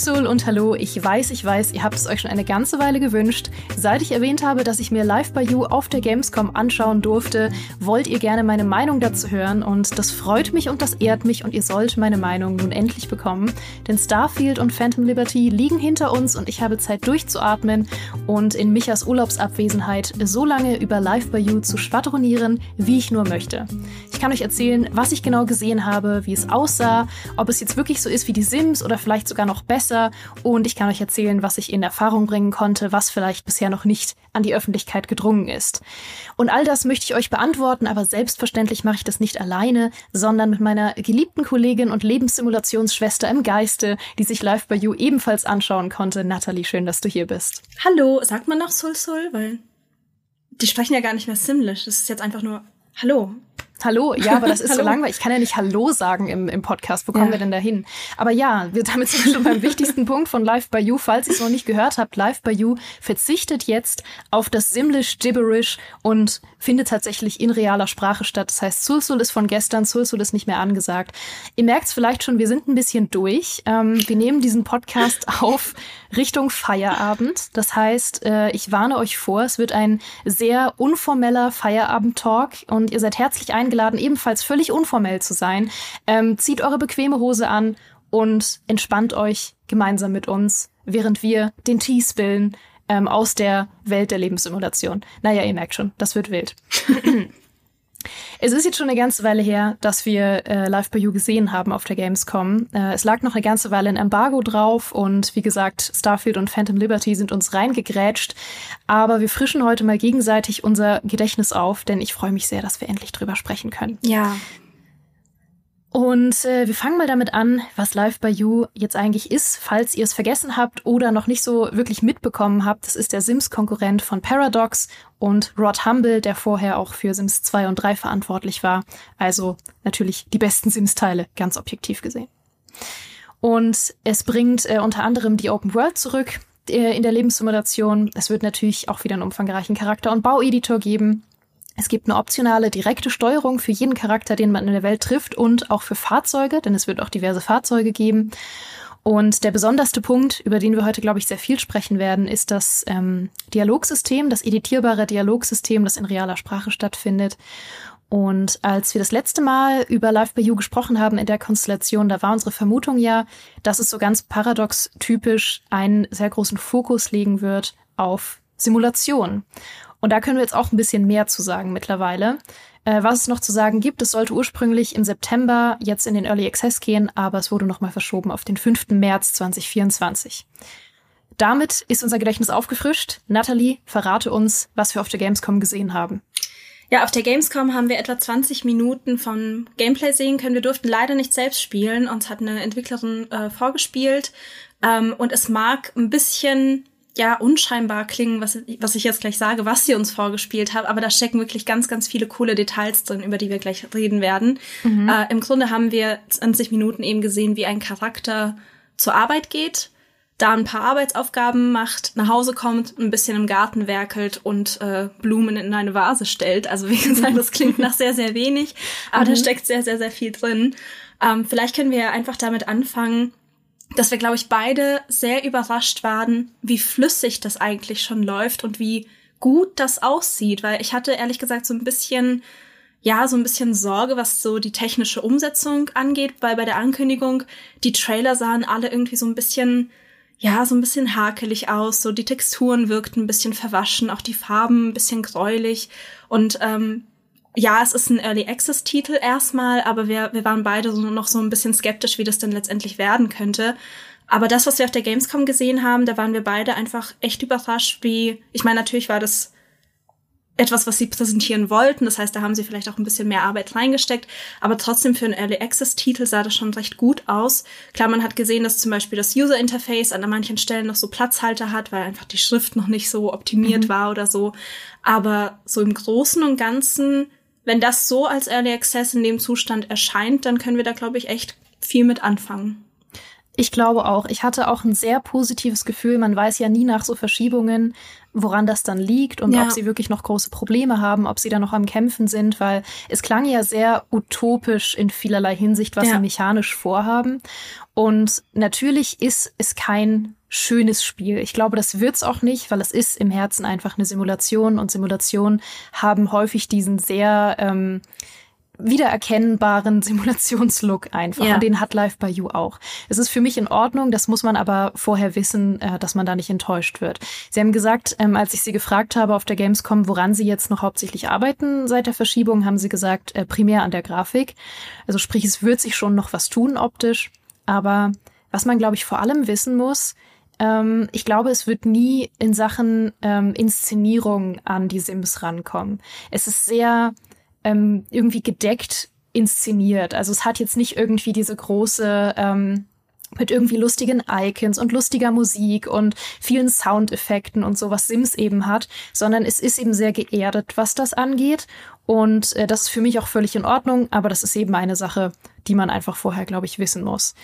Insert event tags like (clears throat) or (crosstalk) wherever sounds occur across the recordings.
Sul und hallo, ich weiß, ich weiß, ihr habt es euch schon eine ganze Weile gewünscht. Seit ich erwähnt habe, dass ich mir Live by You auf der Gamescom anschauen durfte, wollt ihr gerne meine Meinung dazu hören und das freut mich und das ehrt mich und ihr sollt meine Meinung nun endlich bekommen. Denn Starfield und Phantom Liberty liegen hinter uns und ich habe Zeit durchzuatmen und in Michas Urlaubsabwesenheit so lange über Live by You zu schwadronieren, wie ich nur möchte. Ich kann euch erzählen, was ich genau gesehen habe, wie es aussah, ob es jetzt wirklich so ist wie die Sims oder vielleicht sogar noch besser. Und ich kann euch erzählen, was ich in Erfahrung bringen konnte, was vielleicht bisher noch nicht an die Öffentlichkeit gedrungen ist. Und all das möchte ich euch beantworten, aber selbstverständlich mache ich das nicht alleine, sondern mit meiner geliebten Kollegin und Lebenssimulationsschwester im Geiste, die sich live bei You ebenfalls anschauen konnte. Natalie, schön, dass du hier bist. Hallo, sagt man noch Sul Sul? Weil die sprechen ja gar nicht mehr Simlish. Das ist jetzt einfach nur Hallo. Hallo, ja, aber das ist so (laughs) langweilig. Ich kann ja nicht Hallo sagen im, im Podcast. Wo kommen ja. wir denn da hin? Aber ja, wir damit sind wir schon beim wichtigsten Punkt von Live by You. Falls ihr es noch nicht gehört habt, Live by You verzichtet jetzt auf das Simlish Gibberish und findet tatsächlich in realer Sprache statt. Das heißt, Sulsul ist von gestern, Sulsul ist nicht mehr angesagt. Ihr merkt es vielleicht schon, wir sind ein bisschen durch. Ähm, wir nehmen diesen Podcast (laughs) auf Richtung Feierabend. Das heißt, äh, ich warne euch vor, es wird ein sehr unformeller Feierabend-Talk und ihr seid herzlich eingeladen, ebenfalls völlig unformell zu sein. Ähm, zieht eure bequeme Hose an und entspannt euch gemeinsam mit uns, während wir den Tee spillen ähm, aus der Welt der Lebenssimulation. Naja, ihr merkt schon, das wird wild. (clears throat) Es ist jetzt schon eine ganze Weile her, dass wir äh, Live by You gesehen haben auf der Gamescom. Äh, es lag noch eine ganze Weile ein Embargo drauf und wie gesagt, Starfield und Phantom Liberty sind uns reingegrätscht. Aber wir frischen heute mal gegenseitig unser Gedächtnis auf, denn ich freue mich sehr, dass wir endlich drüber sprechen können. Ja, und äh, wir fangen mal damit an, was Live by You jetzt eigentlich ist, falls ihr es vergessen habt oder noch nicht so wirklich mitbekommen habt. Das ist der Sims-Konkurrent von Paradox und Rod Humble, der vorher auch für Sims 2 und 3 verantwortlich war. Also natürlich die besten Sims-Teile, ganz objektiv gesehen. Und es bringt äh, unter anderem die Open World zurück äh, in der Lebenssimulation. Es wird natürlich auch wieder einen umfangreichen Charakter- und Baueditor geben. Es gibt eine optionale direkte Steuerung für jeden Charakter, den man in der Welt trifft und auch für Fahrzeuge, denn es wird auch diverse Fahrzeuge geben. Und der besonderste Punkt, über den wir heute, glaube ich, sehr viel sprechen werden, ist das ähm, Dialogsystem, das editierbare Dialogsystem, das in realer Sprache stattfindet. Und als wir das letzte Mal über Live by You gesprochen haben in der Konstellation, da war unsere Vermutung ja, dass es so ganz paradox typisch einen sehr großen Fokus legen wird auf Simulation. Und da können wir jetzt auch ein bisschen mehr zu sagen mittlerweile. Äh, was es noch zu sagen gibt, es sollte ursprünglich im September jetzt in den Early Access gehen, aber es wurde nochmal verschoben auf den 5. März 2024. Damit ist unser Gedächtnis aufgefrischt. Natalie, verrate uns, was wir auf der Gamescom gesehen haben. Ja, auf der Gamescom haben wir etwa 20 Minuten vom Gameplay sehen können. Wir durften leider nicht selbst spielen. Uns hat eine Entwicklerin äh, vorgespielt. Ähm, und es mag ein bisschen ja unscheinbar klingen, was, was ich jetzt gleich sage, was sie uns vorgespielt hat, aber da stecken wirklich ganz, ganz viele coole Details drin, über die wir gleich reden werden. Mhm. Äh, Im Grunde haben wir 20 Minuten eben gesehen, wie ein Charakter zur Arbeit geht, da ein paar Arbeitsaufgaben macht, nach Hause kommt, ein bisschen im Garten werkelt und äh, Blumen in eine Vase stellt. Also wie gesagt, das klingt nach sehr, sehr wenig, aber mhm. da steckt sehr, sehr, sehr viel drin. Ähm, vielleicht können wir einfach damit anfangen, dass wir, glaube ich, beide sehr überrascht waren, wie flüssig das eigentlich schon läuft und wie gut das aussieht, weil ich hatte ehrlich gesagt so ein bisschen, ja, so ein bisschen Sorge, was so die technische Umsetzung angeht, weil bei der Ankündigung die Trailer sahen alle irgendwie so ein bisschen, ja, so ein bisschen hakelig aus, so die Texturen wirkten ein bisschen verwaschen, auch die Farben ein bisschen gräulich. Und ähm, ja, es ist ein Early Access Titel erstmal, aber wir, wir waren beide so, noch so ein bisschen skeptisch, wie das denn letztendlich werden könnte. Aber das, was wir auf der Gamescom gesehen haben, da waren wir beide einfach echt überrascht, wie, ich meine, natürlich war das etwas, was sie präsentieren wollten. Das heißt, da haben sie vielleicht auch ein bisschen mehr Arbeit reingesteckt. Aber trotzdem für einen Early Access Titel sah das schon recht gut aus. Klar, man hat gesehen, dass zum Beispiel das User Interface an manchen Stellen noch so Platzhalter hat, weil einfach die Schrift noch nicht so optimiert mhm. war oder so. Aber so im Großen und Ganzen wenn das so als Early Access in dem Zustand erscheint, dann können wir da, glaube ich, echt viel mit anfangen. Ich glaube auch. Ich hatte auch ein sehr positives Gefühl. Man weiß ja nie nach so Verschiebungen, woran das dann liegt und ja. ob sie wirklich noch große Probleme haben, ob sie da noch am Kämpfen sind, weil es klang ja sehr utopisch in vielerlei Hinsicht, was ja. sie mechanisch vorhaben. Und natürlich ist es kein schönes Spiel. Ich glaube, das wird's auch nicht, weil es ist im Herzen einfach eine Simulation und Simulationen haben häufig diesen sehr ähm, wiedererkennbaren (laughs) Simulationslook einfach. Ja. Und den hat Live by You auch. Es ist für mich in Ordnung, das muss man aber vorher wissen, äh, dass man da nicht enttäuscht wird. Sie haben gesagt, ähm, als ich Sie gefragt habe auf der Gamescom, woran Sie jetzt noch hauptsächlich arbeiten seit der Verschiebung, haben Sie gesagt, äh, primär an der Grafik. Also sprich, es wird sich schon noch was tun optisch. Aber was man, glaube ich, vor allem wissen muss, ähm, ich glaube, es wird nie in Sachen ähm, Inszenierung an die Sims rankommen. Es ist sehr ähm, irgendwie gedeckt inszeniert. Also es hat jetzt nicht irgendwie diese große ähm, mit irgendwie lustigen Icons und lustiger Musik und vielen Soundeffekten und so, was Sims eben hat, sondern es ist eben sehr geerdet, was das angeht. Und äh, das ist für mich auch völlig in Ordnung, aber das ist eben eine Sache, die man einfach vorher, glaube ich, wissen muss.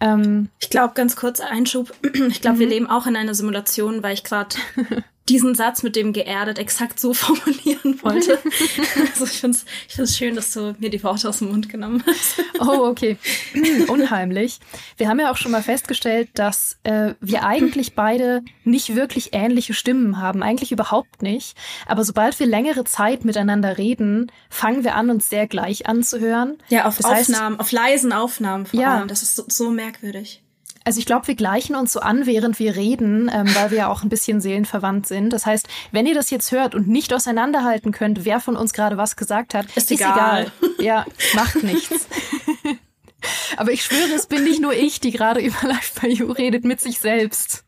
Ähm, ich glaube, ganz kurz Einschub. (clears throat) Ich glaube, wir mhm. leben auch in einer Simulation, weil ich gerade (laughs) diesen Satz mit dem geerdet exakt so (laughs) formulieren wollte. (laughs) also ich finde es ich find's schön, dass du mir die Worte aus dem Mund genommen hast. oh, okay. (clears throat) Unheimlich. Wir haben ja auch schon mal festgestellt, dass äh, wir eigentlich beide nicht wirklich ähnliche Stimmen haben. Eigentlich überhaupt nicht. Aber sobald wir längere Zeit miteinander reden, fangen wir an, uns sehr gleich anzuhören. Ja, auf das Aufnahmen, heißt, auf leisen Aufnahmen vor ja. allem. Das ist so, so merkwürdig. Also ich glaube, wir gleichen uns so an, während wir reden, ähm, weil wir ja auch ein bisschen seelenverwandt sind. Das heißt, wenn ihr das jetzt hört und nicht auseinanderhalten könnt, wer von uns gerade was gesagt hat, ist, ist egal. egal. (laughs) Ja, macht nichts. Aber ich schwöre, es bin nicht nur ich, die gerade über Live by You redet mit sich selbst.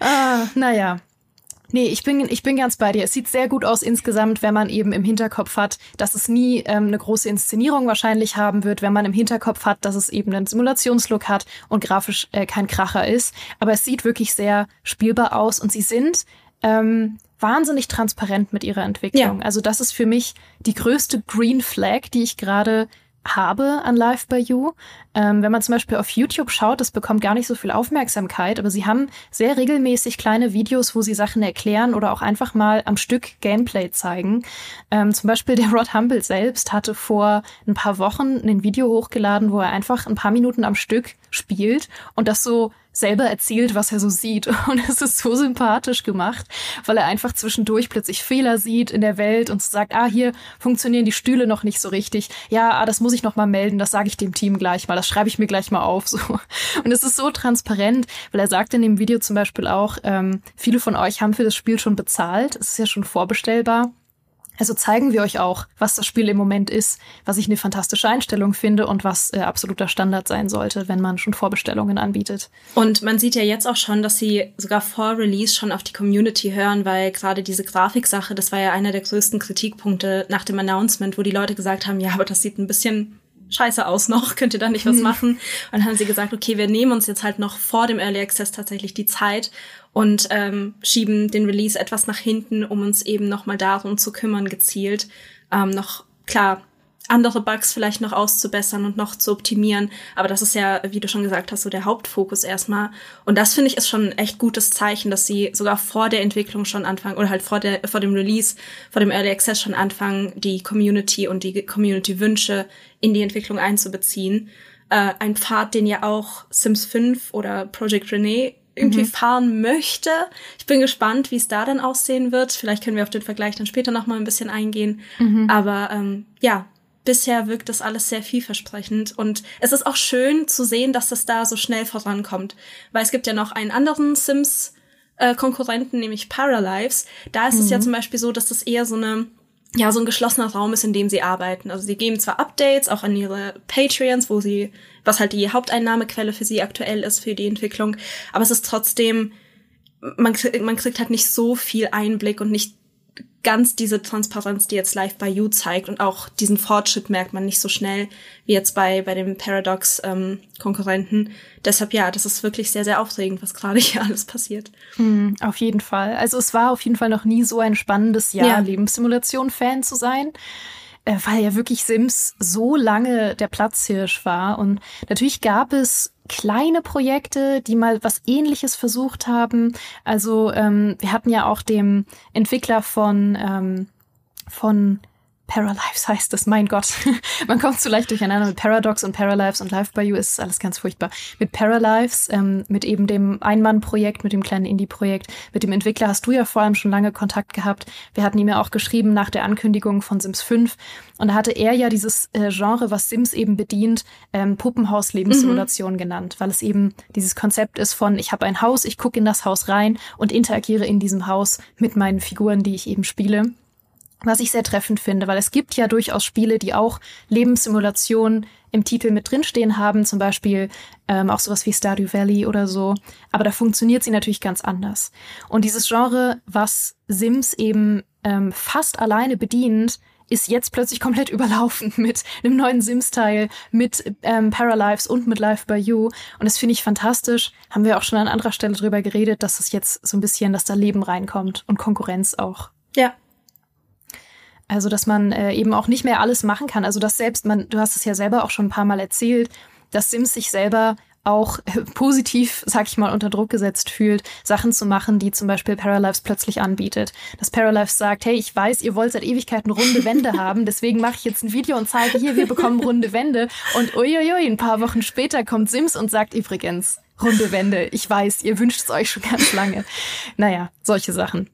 ah, naja. Nee, ich bin, ich bin ganz bei dir. Es sieht sehr gut aus insgesamt, wenn man eben im Hinterkopf hat, dass es nie ähm, eine große Inszenierung wahrscheinlich haben wird, wenn man im Hinterkopf hat, dass es eben einen Simulationslook hat und grafisch äh, kein Kracher ist. Aber es sieht wirklich sehr spielbar aus und sie sind ähm, wahnsinnig transparent mit ihrer Entwicklung. Ja. Also das ist für mich die größte Green Flag, die ich gerade habe an Live by You. Ähm, wenn man zum Beispiel auf YouTube schaut, das bekommt gar nicht so viel Aufmerksamkeit, aber sie haben sehr regelmäßig kleine Videos, wo sie Sachen erklären oder auch einfach mal am Stück Gameplay zeigen. Ähm, zum Beispiel der Rod Humble selbst hatte vor ein paar Wochen ein Video hochgeladen, wo er einfach ein paar Minuten am Stück spielt und das so selber erzählt, was er so sieht. (laughs) Und es ist so sympathisch gemacht, weil er einfach zwischendurch plötzlich Fehler sieht in der Welt und sagt, ah, hier funktionieren die Stühle noch nicht so richtig. Ja, ah, das muss ich noch mal melden, das sage ich dem Team gleich mal, das schreibe ich mir gleich mal auf. So. Und es ist so transparent, weil er sagt in dem Video zum Beispiel auch, ähm, viele von euch haben für das Spiel schon bezahlt. Es ist ja schon vorbestellbar. Also zeigen wir euch auch, was das Spiel im Moment ist, was ich eine fantastische Einstellung finde und was äh, absoluter Standard sein sollte, wenn man schon Vorbestellungen anbietet. Und man sieht ja jetzt auch schon, dass sie sogar vor Release schon auf die Community hören, weil gerade diese Grafiksache, das war ja einer der größten Kritikpunkte nach dem Announcement, wo die Leute gesagt haben, ja, aber das sieht ein bisschen scheiße aus noch, (laughs) könnt ihr da nicht was mhm. machen? Und dann haben sie gesagt, okay, wir nehmen uns jetzt halt noch vor dem Early Access tatsächlich die Zeit und ähm, schieben den Release etwas nach hinten, um uns eben nochmal darum zu kümmern, gezielt. Ähm, noch, klar, andere Bugs vielleicht noch auszubessern und noch zu optimieren. Aber das ist ja, wie du schon gesagt hast, so der Hauptfokus erstmal. Und das finde ich ist schon ein echt gutes Zeichen, dass sie sogar vor der Entwicklung schon anfangen oder halt vor der, vor dem Release, vor dem Early Access schon anfangen, die Community und die Community Wünsche in die Entwicklung einzubeziehen. Äh, ein Pfad, den ja auch Sims 5 oder Project Renee irgendwie mhm. fahren möchte. Ich bin gespannt, wie es da dann aussehen wird. Vielleicht können wir auf den Vergleich dann später noch mal ein bisschen eingehen. Mhm. Aber ähm, ja, bisher wirkt das alles sehr vielversprechend und es ist auch schön zu sehen, dass das da so schnell vorankommt, weil es gibt ja noch einen anderen Sims äh, Konkurrenten, nämlich Paralives. Da ist mhm. es ja mhm. zum Beispiel so, dass das eher so eine ja, so ein geschlossener Raum ist, in dem sie arbeiten. Also sie geben zwar Updates auch an ihre Patreons, wo sie, was halt die Haupteinnahmequelle für sie aktuell ist für die Entwicklung, aber es ist trotzdem, man, man kriegt halt nicht so viel Einblick und nicht ganz diese Transparenz, die jetzt Live by You zeigt und auch diesen Fortschritt merkt man nicht so schnell wie jetzt bei bei dem Paradox ähm, Konkurrenten. Deshalb ja, das ist wirklich sehr sehr aufregend, was gerade (laughs) hier alles passiert. Mm, auf jeden Fall. Also es war auf jeden Fall noch nie so ein spannendes Jahr, ja. Lebenssimulation Fan zu sein. Äh, weil ja wirklich Sims so lange der Platzhirsch war. Und natürlich gab es kleine Projekte, die mal was ähnliches versucht haben. Also ähm, wir hatten ja auch dem Entwickler von, ähm, von Paralives heißt es, mein Gott. (laughs) Man kommt zu leicht durcheinander mit Paradox und Paralives und Life by You ist alles ganz furchtbar. Mit Paralives, ähm, mit eben dem Einmann-Projekt, mit dem kleinen Indie-Projekt, mit dem Entwickler hast du ja vor allem schon lange Kontakt gehabt. Wir hatten ihm ja auch geschrieben nach der Ankündigung von Sims 5 und da hatte er ja dieses äh, Genre, was Sims eben bedient, ähm, Puppenhaus-Lebenssimulation mhm. genannt, weil es eben dieses Konzept ist von, ich habe ein Haus, ich gucke in das Haus rein und interagiere in diesem Haus mit meinen Figuren, die ich eben spiele was ich sehr treffend finde, weil es gibt ja durchaus Spiele, die auch Lebenssimulationen im Titel mit drinstehen haben, zum Beispiel ähm, auch sowas wie Stardew Valley oder so. Aber da funktioniert sie natürlich ganz anders. Und dieses Genre, was Sims eben ähm, fast alleine bedient, ist jetzt plötzlich (laughs) komplett überlaufen mit einem neuen Sims-Teil, mit ähm, Paralives und mit Life by You. Und das finde ich fantastisch. Haben wir auch schon an anderer Stelle drüber geredet, dass es jetzt so ein bisschen, dass da Leben reinkommt und Konkurrenz auch. Ja, also, dass man äh, eben auch nicht mehr alles machen kann. Also, dass selbst man, du hast es ja selber auch schon ein paar Mal erzählt, dass Sims sich selber auch äh, (laughs) positiv, sag ich mal, unter Druck gesetzt fühlt, Sachen zu machen, die zum Beispiel Paralives plötzlich anbietet. Dass Paralives sagt, hey, ich weiß, ihr wollt seit Ewigkeiten runde Wände (laughs) haben, deswegen mache ich jetzt ein Video und zeige hier, wir bekommen runde Wände. Und uiuiui, ein paar Wochen später kommt Sims und sagt übrigens, runde Wände, ich weiß, ihr wünscht es euch schon ganz lange. Naja, solche Sachen.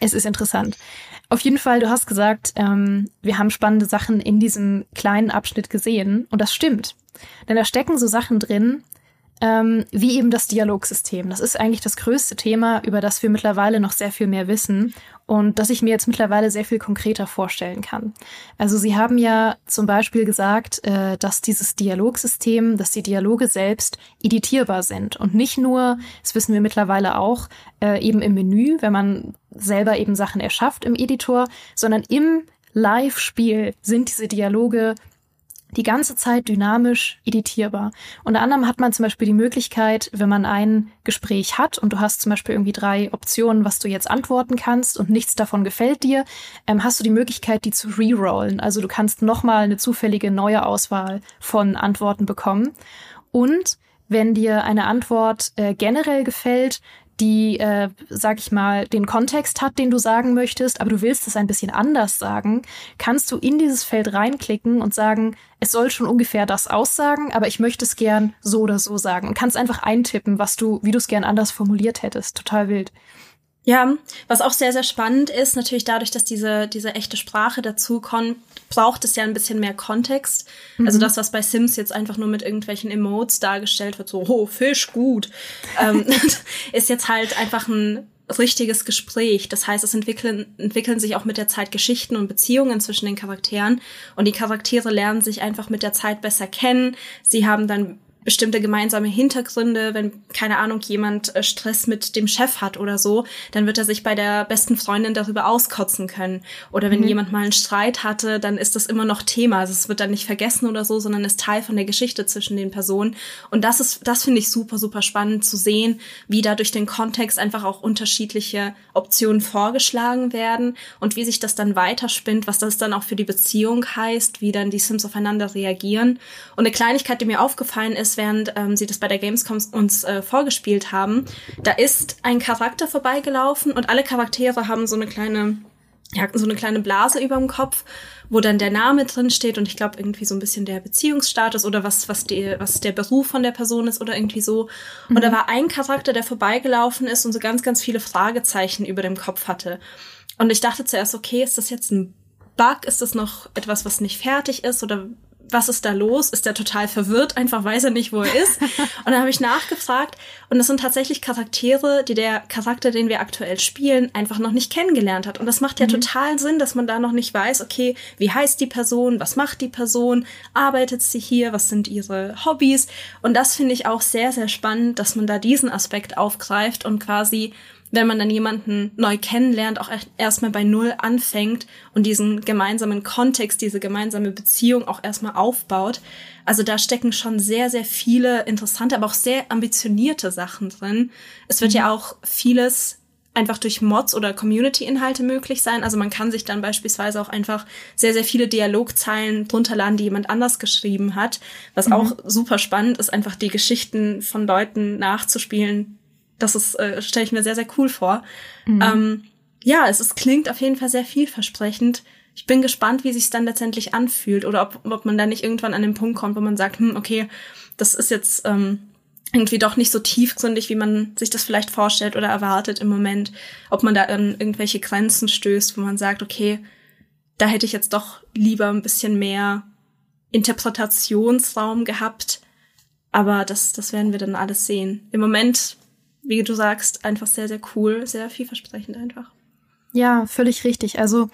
Es ist interessant. Auf jeden Fall, du hast gesagt, ähm, wir haben spannende Sachen in diesem kleinen Abschnitt gesehen. Und das stimmt. Denn da stecken so Sachen drin, ähm, wie eben das Dialogsystem. Das ist eigentlich das größte Thema, über das wir mittlerweile noch sehr viel mehr wissen und das ich mir jetzt mittlerweile sehr viel konkreter vorstellen kann. Also Sie haben ja zum Beispiel gesagt, äh, dass dieses Dialogsystem, dass die Dialoge selbst editierbar sind und nicht nur, das wissen wir mittlerweile auch, äh, eben im Menü, wenn man selber eben Sachen erschafft im Editor, sondern im Live-Spiel sind diese Dialoge die ganze Zeit dynamisch editierbar. Unter anderem hat man zum Beispiel die Möglichkeit, wenn man ein Gespräch hat und du hast zum Beispiel irgendwie drei Optionen, was du jetzt antworten kannst und nichts davon gefällt dir, ähm, hast du die Möglichkeit, die zu rerollen. Also du kannst nochmal eine zufällige neue Auswahl von Antworten bekommen. Und wenn dir eine Antwort äh, generell gefällt, die, äh, sag ich mal, den Kontext hat, den du sagen möchtest, aber du willst es ein bisschen anders sagen, kannst du in dieses Feld reinklicken und sagen, es soll schon ungefähr das aussagen, aber ich möchte es gern so oder so sagen und kannst einfach eintippen, was du, wie du es gern anders formuliert hättest. Total wild. Ja, was auch sehr, sehr spannend ist, natürlich dadurch, dass diese, diese echte Sprache dazu kommt, braucht es ja ein bisschen mehr Kontext. Mhm. Also das, was bei Sims jetzt einfach nur mit irgendwelchen Emotes dargestellt wird, so, oh, Fisch, gut, ähm, (laughs) ist jetzt halt einfach ein richtiges Gespräch. Das heißt, es entwickeln, entwickeln sich auch mit der Zeit Geschichten und Beziehungen zwischen den Charakteren und die Charaktere lernen sich einfach mit der Zeit besser kennen. Sie haben dann bestimmte gemeinsame Hintergründe, wenn, keine Ahnung, jemand äh, Stress mit dem Chef hat oder so, dann wird er sich bei der besten Freundin darüber auskotzen können. Oder wenn mhm. jemand mal einen Streit hatte, dann ist das immer noch Thema. Also es wird dann nicht vergessen oder so, sondern ist Teil von der Geschichte zwischen den Personen. Und das ist, das finde ich super, super spannend zu sehen, wie da durch den Kontext einfach auch unterschiedliche Optionen vorgeschlagen werden und wie sich das dann weiterspinnt, was das dann auch für die Beziehung heißt, wie dann die Sims aufeinander reagieren. Und eine Kleinigkeit, die mir aufgefallen ist, während ähm, sie das bei der Gamescom uns äh, vorgespielt haben. Da ist ein Charakter vorbeigelaufen und alle Charaktere haben so eine kleine, ja, so eine kleine Blase über dem Kopf, wo dann der Name drin steht und ich glaube irgendwie so ein bisschen der Beziehungsstatus oder was, was, die, was der Beruf von der Person ist oder irgendwie so. Mhm. Und da war ein Charakter, der vorbeigelaufen ist und so ganz, ganz viele Fragezeichen über dem Kopf hatte. Und ich dachte zuerst, okay, ist das jetzt ein Bug? Ist das noch etwas, was nicht fertig ist? Oder was ist da los? Ist der total verwirrt, einfach weiß er nicht, wo er ist. (laughs) und dann habe ich nachgefragt und das sind tatsächlich Charaktere, die der Charakter, den wir aktuell spielen, einfach noch nicht kennengelernt hat. Und das macht ja mhm. total Sinn, dass man da noch nicht weiß, okay, wie heißt die Person, was macht die Person, arbeitet sie hier, was sind ihre Hobbys. Und das finde ich auch sehr, sehr spannend, dass man da diesen Aspekt aufgreift und quasi wenn man dann jemanden neu kennenlernt, auch erstmal bei Null anfängt und diesen gemeinsamen Kontext, diese gemeinsame Beziehung auch erstmal aufbaut. Also da stecken schon sehr, sehr viele interessante, aber auch sehr ambitionierte Sachen drin. Es wird mhm. ja auch vieles einfach durch Mods oder Community-Inhalte möglich sein. Also man kann sich dann beispielsweise auch einfach sehr, sehr viele Dialogzeilen drunter laden, die jemand anders geschrieben hat. Was mhm. auch super spannend ist, einfach die Geschichten von Leuten nachzuspielen. Das ist, äh, stelle ich mir sehr, sehr cool vor. Mhm. Ähm, ja, es ist, klingt auf jeden Fall sehr vielversprechend. Ich bin gespannt, wie sich dann letztendlich anfühlt oder ob, ob man da nicht irgendwann an den Punkt kommt, wo man sagt, hm, okay, das ist jetzt ähm, irgendwie doch nicht so tiefgründig, wie man sich das vielleicht vorstellt oder erwartet im Moment. Ob man da an irgendwelche Grenzen stößt, wo man sagt, okay, da hätte ich jetzt doch lieber ein bisschen mehr Interpretationsraum gehabt. Aber das, das werden wir dann alles sehen. Im Moment, wie du sagst, einfach sehr, sehr cool, sehr vielversprechend einfach. Ja, völlig richtig. Also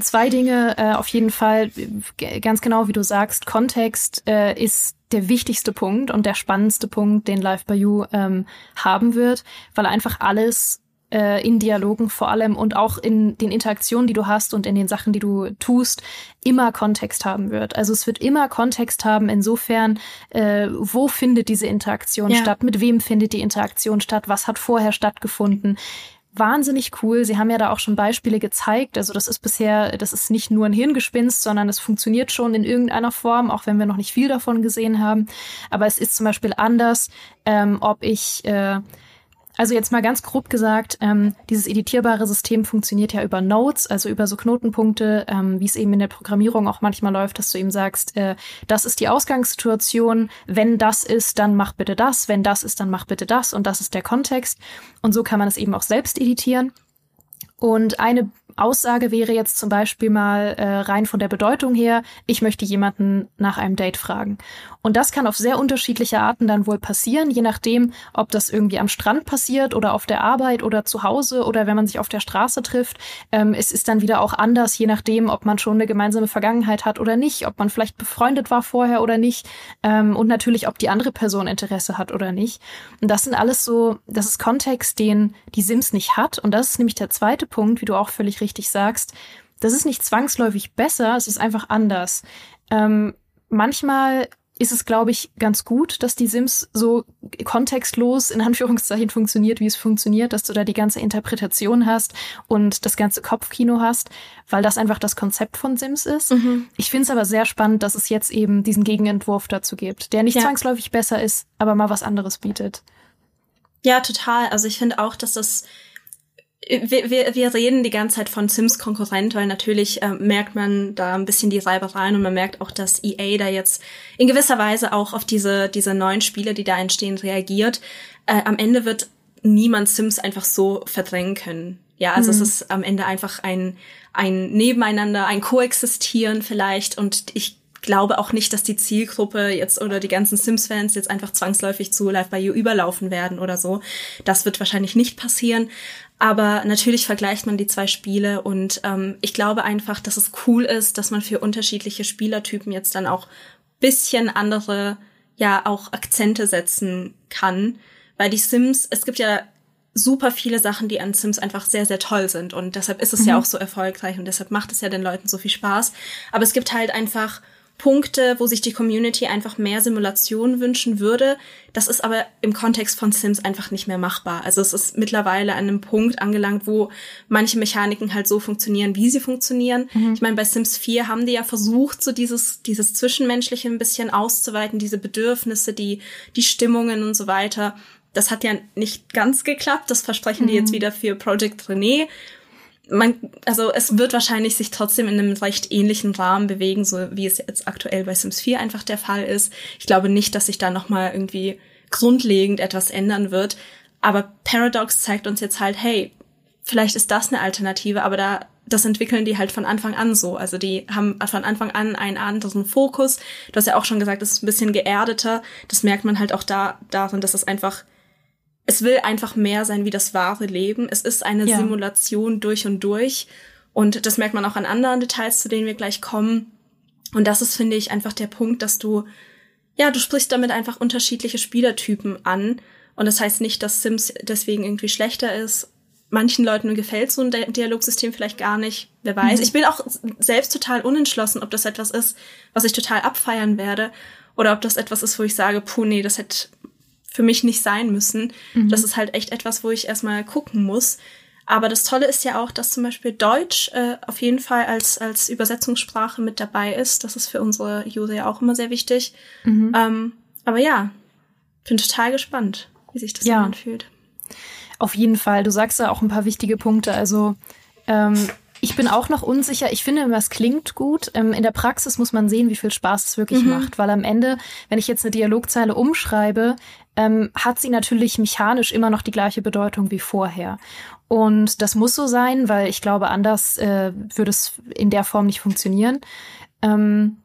zwei Dinge äh, auf jeden Fall, ganz genau wie du sagst, Kontext äh, ist der wichtigste Punkt und der spannendste Punkt, den Live by You ähm, haben wird, weil einfach alles äh, in Dialogen vor allem und auch in den Interaktionen, die du hast und in den Sachen, die du tust, immer Kontext haben wird. Also es wird immer Kontext haben, insofern, äh, wo findet diese Interaktion ja. statt, mit wem findet die Interaktion statt, was hat vorher stattgefunden wahnsinnig cool. Sie haben ja da auch schon Beispiele gezeigt. Also das ist bisher, das ist nicht nur ein Hirngespinst, sondern es funktioniert schon in irgendeiner Form, auch wenn wir noch nicht viel davon gesehen haben. Aber es ist zum Beispiel anders, ähm, ob ich äh, also jetzt mal ganz grob gesagt, ähm, dieses editierbare System funktioniert ja über Nodes, also über so Knotenpunkte, ähm, wie es eben in der Programmierung auch manchmal läuft, dass du eben sagst, äh, das ist die Ausgangssituation, wenn das ist, dann mach bitte das, wenn das ist, dann mach bitte das und das ist der Kontext. Und so kann man es eben auch selbst editieren. Und eine Aussage wäre jetzt zum Beispiel mal äh, rein von der Bedeutung her, ich möchte jemanden nach einem Date fragen. Und das kann auf sehr unterschiedliche Arten dann wohl passieren, je nachdem, ob das irgendwie am Strand passiert oder auf der Arbeit oder zu Hause oder wenn man sich auf der Straße trifft. Ähm, es ist dann wieder auch anders, je nachdem, ob man schon eine gemeinsame Vergangenheit hat oder nicht, ob man vielleicht befreundet war vorher oder nicht ähm, und natürlich, ob die andere Person Interesse hat oder nicht. Und das sind alles so, das ist Kontext, den die Sims nicht hat. Und das ist nämlich der zweite Punkt, wie du auch völlig richtig sagst. Das ist nicht zwangsläufig besser, es ist einfach anders. Ähm, manchmal ist es, glaube ich, ganz gut, dass die Sims so kontextlos in Anführungszeichen funktioniert, wie es funktioniert, dass du da die ganze Interpretation hast und das ganze Kopfkino hast, weil das einfach das Konzept von Sims ist. Mhm. Ich finde es aber sehr spannend, dass es jetzt eben diesen Gegenentwurf dazu gibt, der nicht ja. zwangsläufig besser ist, aber mal was anderes bietet. Ja, total. Also ich finde auch, dass das wir, wir, wir reden die ganze Zeit von Sims Konkurrent, weil natürlich äh, merkt man da ein bisschen die Reibereien und man merkt auch, dass EA da jetzt in gewisser Weise auch auf diese, diese neuen Spiele, die da entstehen, reagiert. Äh, am Ende wird niemand Sims einfach so verdrängen können. Ja, also mhm. es ist am Ende einfach ein, ein Nebeneinander, ein Koexistieren vielleicht und ich glaube auch nicht, dass die Zielgruppe jetzt oder die ganzen Sims-Fans jetzt einfach zwangsläufig zu Live by You überlaufen werden oder so. Das wird wahrscheinlich nicht passieren. Aber natürlich vergleicht man die zwei Spiele und ähm, ich glaube einfach, dass es cool ist, dass man für unterschiedliche Spielertypen jetzt dann auch bisschen andere, ja, auch Akzente setzen kann. Weil die Sims, es gibt ja super viele Sachen, die an Sims einfach sehr, sehr toll sind und deshalb ist es mhm. ja auch so erfolgreich und deshalb macht es ja den Leuten so viel Spaß. Aber es gibt halt einfach Punkte, wo sich die Community einfach mehr Simulation wünschen würde. Das ist aber im Kontext von Sims einfach nicht mehr machbar. Also es ist mittlerweile an einem Punkt angelangt, wo manche Mechaniken halt so funktionieren, wie sie funktionieren. Mhm. Ich meine, bei Sims 4 haben die ja versucht, so dieses, dieses Zwischenmenschliche ein bisschen auszuweiten, diese Bedürfnisse, die, die Stimmungen und so weiter. Das hat ja nicht ganz geklappt. Das versprechen mhm. die jetzt wieder für Project René man, also es wird wahrscheinlich sich trotzdem in einem recht ähnlichen Rahmen bewegen, so wie es jetzt aktuell bei Sims 4 einfach der Fall ist. Ich glaube nicht, dass sich da nochmal irgendwie grundlegend etwas ändern wird. Aber Paradox zeigt uns jetzt halt, hey, vielleicht ist das eine Alternative, aber da, das entwickeln die halt von Anfang an so. Also die haben von Anfang an einen anderen Fokus. Du hast ja auch schon gesagt, es ist ein bisschen geerdeter. Das merkt man halt auch da, darin, dass es einfach es will einfach mehr sein wie das wahre Leben. Es ist eine ja. Simulation durch und durch. Und das merkt man auch an anderen Details, zu denen wir gleich kommen. Und das ist, finde ich, einfach der Punkt, dass du, ja, du sprichst damit einfach unterschiedliche Spielertypen an. Und das heißt nicht, dass Sims deswegen irgendwie schlechter ist. Manchen Leuten gefällt so ein Dialogsystem vielleicht gar nicht. Wer weiß. Mhm. Ich bin auch selbst total unentschlossen, ob das etwas ist, was ich total abfeiern werde. Oder ob das etwas ist, wo ich sage, puh, nee, das hätte für mich nicht sein müssen. Mhm. Das ist halt echt etwas, wo ich erstmal gucken muss. Aber das Tolle ist ja auch, dass zum Beispiel Deutsch äh, auf jeden Fall als, als Übersetzungssprache mit dabei ist. Das ist für unsere User ja auch immer sehr wichtig. Mhm. Ähm, aber ja, bin total gespannt, wie sich das ja. anfühlt. Auf jeden Fall. Du sagst da auch ein paar wichtige Punkte. Also ähm, ich bin auch noch unsicher. Ich finde, es klingt gut. Ähm, in der Praxis muss man sehen, wie viel Spaß es wirklich mhm. macht, weil am Ende, wenn ich jetzt eine Dialogzeile umschreibe, ähm, hat sie natürlich mechanisch immer noch die gleiche Bedeutung wie vorher. Und das muss so sein, weil ich glaube, anders äh, würde es in der Form nicht funktionieren. Ähm,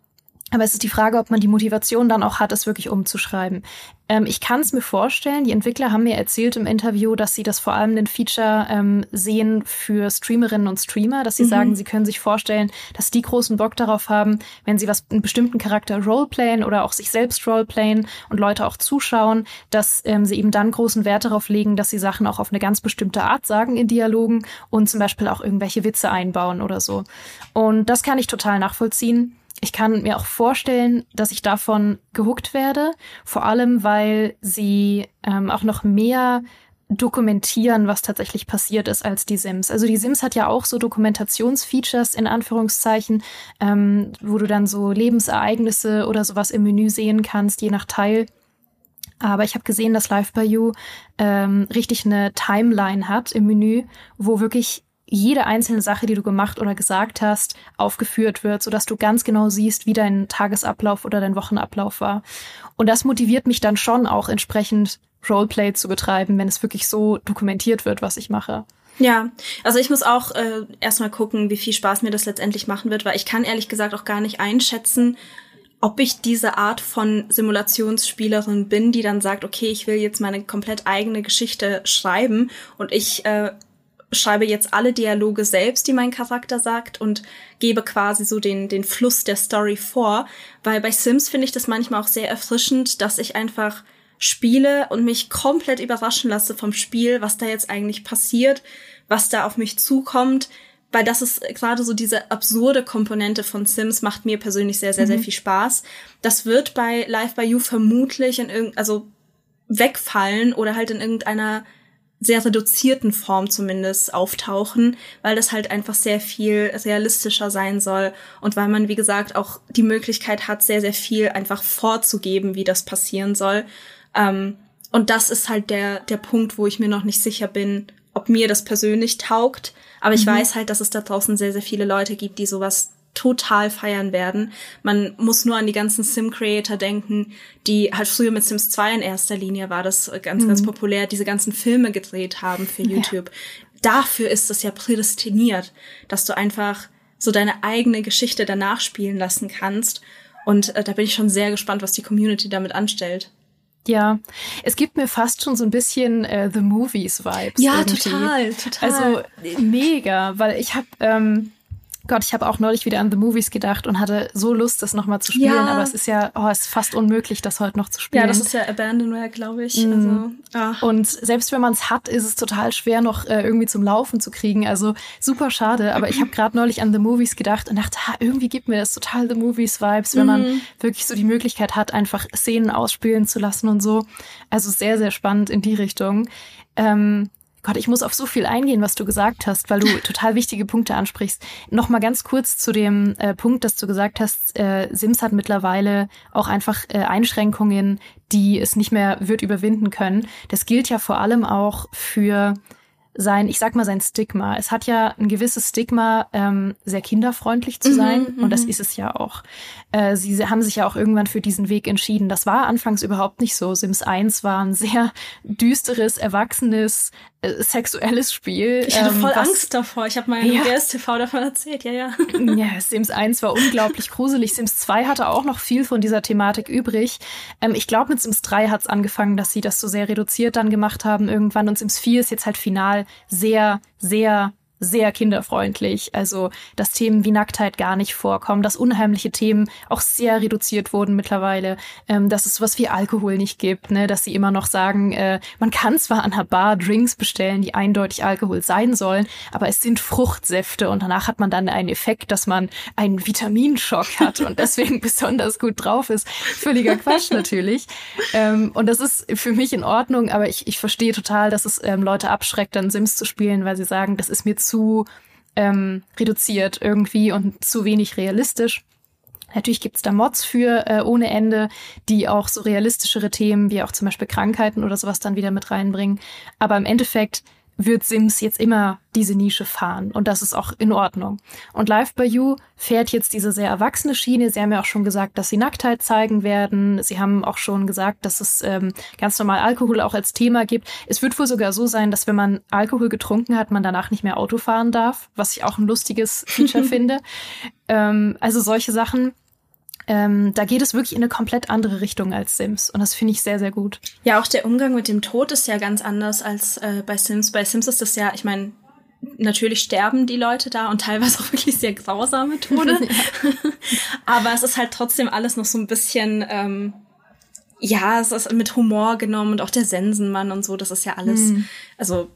aber es ist die Frage, ob man die Motivation dann auch hat, es wirklich umzuschreiben. Ähm, ich kann es mir vorstellen, die Entwickler haben mir erzählt im Interview, dass sie das vor allem den Feature ähm, sehen für Streamerinnen und Streamer, dass sie mhm. sagen, sie können sich vorstellen, dass die großen Bock darauf haben, wenn sie was einen bestimmten Charakter roleplayen oder auch sich selbst roleplayen und Leute auch zuschauen, dass ähm, sie eben dann großen Wert darauf legen, dass sie Sachen auch auf eine ganz bestimmte Art sagen in Dialogen und zum Beispiel auch irgendwelche Witze einbauen oder so. Und das kann ich total nachvollziehen. Ich kann mir auch vorstellen, dass ich davon gehuckt werde, vor allem weil sie ähm, auch noch mehr dokumentieren, was tatsächlich passiert ist als die Sims. Also die Sims hat ja auch so Dokumentationsfeatures in Anführungszeichen, ähm, wo du dann so Lebensereignisse oder sowas im Menü sehen kannst, je nach Teil. Aber ich habe gesehen, dass Live by You ähm, richtig eine Timeline hat im Menü, wo wirklich jede einzelne Sache, die du gemacht oder gesagt hast, aufgeführt wird, sodass du ganz genau siehst, wie dein Tagesablauf oder dein Wochenablauf war. Und das motiviert mich dann schon auch entsprechend Roleplay zu betreiben, wenn es wirklich so dokumentiert wird, was ich mache. Ja, also ich muss auch äh, erstmal gucken, wie viel Spaß mir das letztendlich machen wird, weil ich kann ehrlich gesagt auch gar nicht einschätzen, ob ich diese Art von Simulationsspielerin bin, die dann sagt, okay, ich will jetzt meine komplett eigene Geschichte schreiben und ich äh, schreibe jetzt alle Dialoge selbst, die mein Charakter sagt und gebe quasi so den, den Fluss der Story vor. Weil bei Sims finde ich das manchmal auch sehr erfrischend, dass ich einfach spiele und mich komplett überraschen lasse vom Spiel, was da jetzt eigentlich passiert, was da auf mich zukommt. Weil das ist gerade so diese absurde Komponente von Sims macht mir persönlich sehr, sehr, mhm. sehr viel Spaß. Das wird bei Live by You vermutlich in irgend, also wegfallen oder halt in irgendeiner sehr reduzierten Form zumindest auftauchen, weil das halt einfach sehr viel realistischer sein soll und weil man, wie gesagt, auch die Möglichkeit hat, sehr, sehr viel einfach vorzugeben, wie das passieren soll. Ähm, und das ist halt der, der Punkt, wo ich mir noch nicht sicher bin, ob mir das persönlich taugt. Aber ich mhm. weiß halt, dass es da draußen sehr, sehr viele Leute gibt, die sowas total feiern werden. Man muss nur an die ganzen Sim-Creator denken, die halt früher mit Sims 2 in erster Linie war das ganz, mhm. ganz populär, diese ganzen Filme gedreht haben für YouTube. Ja. Dafür ist es ja prädestiniert, dass du einfach so deine eigene Geschichte danach spielen lassen kannst. Und äh, da bin ich schon sehr gespannt, was die Community damit anstellt. Ja, es gibt mir fast schon so ein bisschen äh, The Movies Vibes. Ja, irgendwie. total, total. Also mega, weil ich habe ähm, Gott, ich habe auch neulich wieder an The Movies gedacht und hatte so Lust, das nochmal zu spielen. Ja. Aber es ist ja, oh, es ist fast unmöglich, das heute noch zu spielen. Ja, das ist ja Abandonware, glaube ich. Mm. Also, ach. Und selbst wenn man es hat, ist es total schwer, noch äh, irgendwie zum Laufen zu kriegen. Also super schade. Aber ich habe gerade neulich an The Movies gedacht und dachte, ha, irgendwie gibt mir das total The Movies-Vibes, wenn mm. man wirklich so die Möglichkeit hat, einfach Szenen ausspielen zu lassen und so. Also sehr, sehr spannend in die Richtung. Ähm, Gott, ich muss auf so viel eingehen, was du gesagt hast, weil du (laughs) total wichtige Punkte ansprichst. Nochmal ganz kurz zu dem äh, Punkt, dass du gesagt hast, äh, Sims hat mittlerweile auch einfach äh, Einschränkungen, die es nicht mehr wird überwinden können. Das gilt ja vor allem auch für sein, ich sag mal, sein Stigma. Es hat ja ein gewisses Stigma, ähm, sehr kinderfreundlich zu mhm, sein. Mhm, und das ist es ja auch. Äh, sie haben sich ja auch irgendwann für diesen Weg entschieden. Das war anfangs überhaupt nicht so. Sims 1 war ein sehr düsteres, erwachsenes, äh, sexuelles Spiel. Ich hatte ähm, voll was, Angst davor. Ich habe mal ja. TV davon erzählt, ja, ja. (laughs) Ja, Sims 1 war unglaublich gruselig. Sims 2 hatte auch noch viel von dieser Thematik übrig. Ähm, ich glaube, mit Sims 3 hat es angefangen, dass sie das so sehr reduziert dann gemacht haben irgendwann. Und Sims 4 ist jetzt halt final sehr, sehr sehr kinderfreundlich. Also, dass Themen wie Nacktheit gar nicht vorkommen, dass unheimliche Themen auch sehr reduziert wurden mittlerweile, ähm, dass es sowas wie Alkohol nicht gibt, ne? dass sie immer noch sagen, äh, man kann zwar an der Bar Drinks bestellen, die eindeutig Alkohol sein sollen, aber es sind Fruchtsäfte und danach hat man dann einen Effekt, dass man einen Vitaminschock hat und (laughs) deswegen besonders gut drauf ist. Völliger Quatsch natürlich. Ähm, und das ist für mich in Ordnung, aber ich, ich verstehe total, dass es ähm, Leute abschreckt, dann Sims zu spielen, weil sie sagen, das ist mir zu zu ähm, reduziert irgendwie und zu wenig realistisch. Natürlich gibt's da Mods für äh, ohne Ende, die auch so realistischere Themen wie auch zum Beispiel Krankheiten oder sowas dann wieder mit reinbringen. Aber im Endeffekt wird Sims jetzt immer diese Nische fahren und das ist auch in Ordnung. Und Live by You fährt jetzt diese sehr erwachsene Schiene. Sie haben ja auch schon gesagt, dass sie Nacktheit zeigen werden. Sie haben auch schon gesagt, dass es ähm, ganz normal Alkohol auch als Thema gibt. Es wird wohl sogar so sein, dass wenn man Alkohol getrunken hat, man danach nicht mehr Auto fahren darf, was ich auch ein lustiges Feature (laughs) finde. Ähm, also solche Sachen. Ähm, da geht es wirklich in eine komplett andere Richtung als Sims. Und das finde ich sehr, sehr gut. Ja, auch der Umgang mit dem Tod ist ja ganz anders als äh, bei Sims. Bei Sims ist das ja, ich meine, natürlich sterben die Leute da und teilweise auch (laughs) wirklich sehr grausame Tode. (laughs) (laughs) Aber es ist halt trotzdem alles noch so ein bisschen, ähm, ja, es ist mit Humor genommen und auch der Sensenmann und so, das ist ja alles, hm. also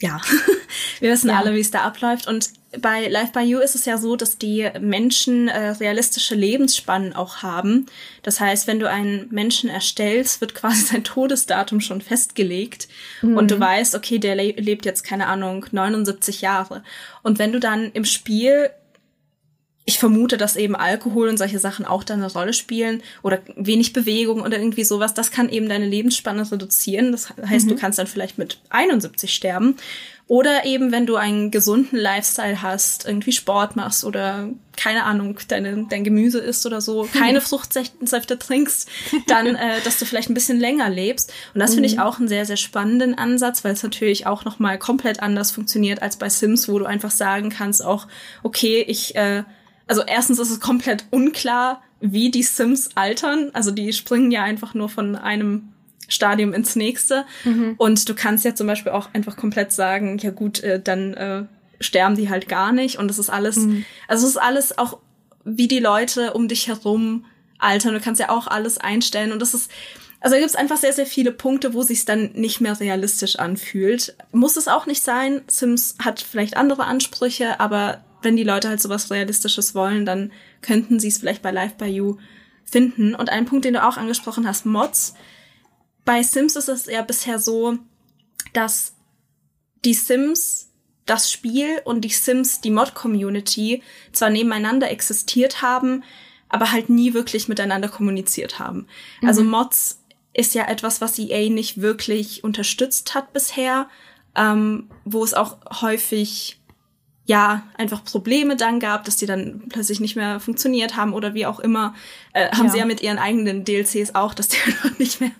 ja, (laughs) wir wissen ja. alle, wie es da abläuft. Und bei Life by You ist es ja so, dass die Menschen äh, realistische Lebensspannen auch haben. Das heißt, wenn du einen Menschen erstellst, wird quasi (laughs) sein Todesdatum schon festgelegt. Mhm. Und du weißt, okay, der le lebt jetzt, keine Ahnung, 79 Jahre. Und wenn du dann im Spiel ich vermute, dass eben Alkohol und solche Sachen auch da eine Rolle spielen oder wenig Bewegung oder irgendwie sowas. Das kann eben deine Lebensspanne reduzieren. Das heißt, mhm. du kannst dann vielleicht mit 71 sterben. Oder eben, wenn du einen gesunden Lifestyle hast, irgendwie Sport machst oder keine Ahnung, deine, dein Gemüse isst oder so, keine Fruchtsäfte trinkst, dann, (laughs) äh, dass du vielleicht ein bisschen länger lebst. Und das mhm. finde ich mhm. auch einen sehr, sehr spannenden Ansatz, weil es natürlich auch nochmal komplett anders funktioniert als bei Sims, wo du einfach sagen kannst, auch, okay, ich äh, also erstens ist es komplett unklar, wie die Sims altern. Also die springen ja einfach nur von einem Stadium ins nächste. Mhm. Und du kannst ja zum Beispiel auch einfach komplett sagen, ja gut, äh, dann äh, sterben die halt gar nicht. Und es ist alles, mhm. also es ist alles auch, wie die Leute um dich herum altern. Du kannst ja auch alles einstellen. Und das ist, also da gibt es einfach sehr, sehr viele Punkte, wo sich dann nicht mehr realistisch anfühlt. Muss es auch nicht sein. Sims hat vielleicht andere Ansprüche, aber wenn die Leute halt sowas Realistisches wollen, dann könnten sie es vielleicht bei Live by You finden. Und ein Punkt, den du auch angesprochen hast, Mods. Bei Sims ist es ja bisher so, dass die Sims, das Spiel und die Sims, die Mod-Community zwar nebeneinander existiert haben, aber halt nie wirklich miteinander kommuniziert haben. Also mhm. Also Mods ist ja etwas, was EA nicht wirklich unterstützt hat bisher, ähm, wo es auch häufig ja, einfach Probleme dann gab, dass die dann plötzlich nicht mehr funktioniert haben oder wie auch immer, äh, haben ja. sie ja mit ihren eigenen DLCs auch, dass die (laughs) einfach nicht mehr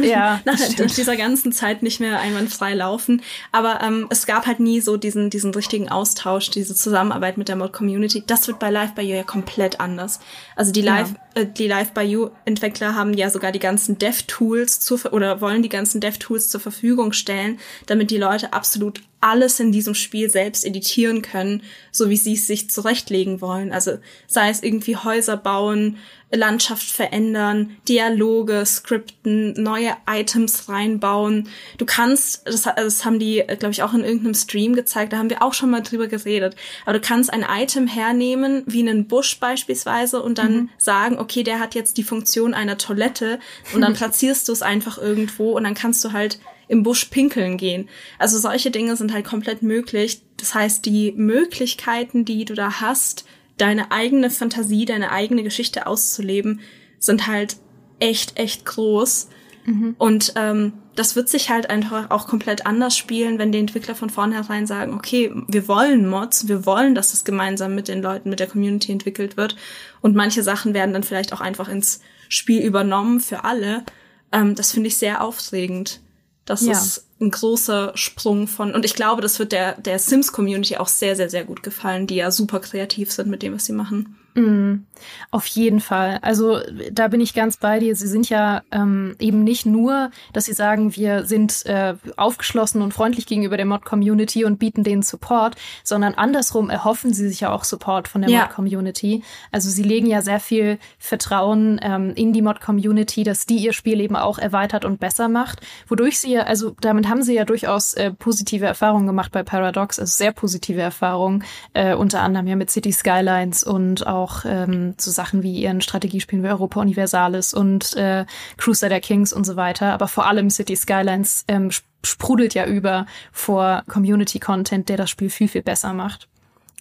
ja, (laughs) nach dieser ganzen Zeit nicht mehr einwandfrei laufen. Aber ähm, es gab halt nie so diesen, diesen richtigen Austausch, diese Zusammenarbeit mit der Mod-Community. Das wird bei Live by You ja komplett anders. Also die Live, ja. Äh, die Live by You Entwickler haben ja sogar die ganzen Dev-Tools zu oder wollen die ganzen Dev-Tools zur Verfügung stellen, damit die Leute absolut alles in diesem Spiel selbst editieren können, so wie sie es sich zurechtlegen wollen. Also sei es irgendwie Häuser bauen, Landschaft verändern, Dialoge, Skripten, neue Items reinbauen. Du kannst, das, das haben die, glaube ich, auch in irgendeinem Stream gezeigt, da haben wir auch schon mal drüber geredet, aber du kannst ein Item hernehmen, wie einen Busch beispielsweise, und dann mhm. sagen, okay, der hat jetzt die Funktion einer Toilette und dann (laughs) platzierst du es einfach irgendwo und dann kannst du halt im Busch pinkeln gehen. Also solche Dinge sind halt komplett möglich. Das heißt, die Möglichkeiten, die du da hast, deine eigene Fantasie, deine eigene Geschichte auszuleben, sind halt echt, echt groß. Mhm. Und ähm, das wird sich halt einfach auch komplett anders spielen, wenn die Entwickler von vornherein sagen, okay, wir wollen Mods, wir wollen, dass das gemeinsam mit den Leuten, mit der Community entwickelt wird. Und manche Sachen werden dann vielleicht auch einfach ins Spiel übernommen für alle. Ähm, das finde ich sehr aufregend. Das ja. ist ein großer Sprung von, und ich glaube, das wird der, der Sims-Community auch sehr, sehr, sehr gut gefallen, die ja super kreativ sind mit dem, was sie machen. Mm, auf jeden Fall. Also da bin ich ganz bei dir. Sie sind ja ähm, eben nicht nur, dass sie sagen, wir sind äh, aufgeschlossen und freundlich gegenüber der Mod-Community und bieten denen Support, sondern andersrum erhoffen sie sich ja auch Support von der ja. Mod-Community. Also sie legen ja sehr viel Vertrauen ähm, in die Mod-Community, dass die ihr Spiel eben auch erweitert und besser macht, wodurch sie ja, also damit haben sie ja durchaus äh, positive Erfahrungen gemacht bei Paradox, also sehr positive Erfahrungen, äh, unter anderem ja mit City Skylines und auch auch ähm, so Sachen wie ihren Strategiespielen wie Europa Universalis und äh, Crusader Kings und so weiter. Aber vor allem City Skylines ähm, sprudelt ja über vor Community-Content, der das Spiel viel, viel besser macht.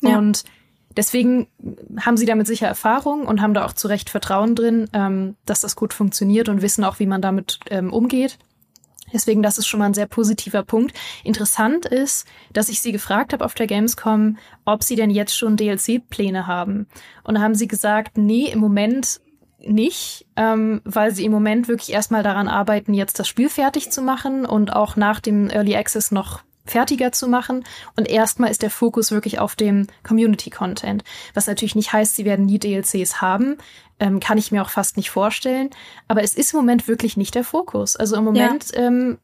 Ja. Und deswegen haben sie damit sicher Erfahrung und haben da auch zu Recht Vertrauen drin, ähm, dass das gut funktioniert und wissen auch, wie man damit ähm, umgeht. Deswegen, das ist schon mal ein sehr positiver Punkt. Interessant ist, dass ich sie gefragt habe auf der Gamescom, ob sie denn jetzt schon DLC-Pläne haben. Und da haben sie gesagt, nee, im Moment nicht, ähm, weil sie im Moment wirklich erstmal daran arbeiten, jetzt das Spiel fertig zu machen und auch nach dem Early Access noch fertiger zu machen. Und erstmal ist der Fokus wirklich auf dem Community-Content. Was natürlich nicht heißt, sie werden nie DLCs haben. Ähm, kann ich mir auch fast nicht vorstellen. Aber es ist im Moment wirklich nicht der Fokus. Also im Moment ja. ähm,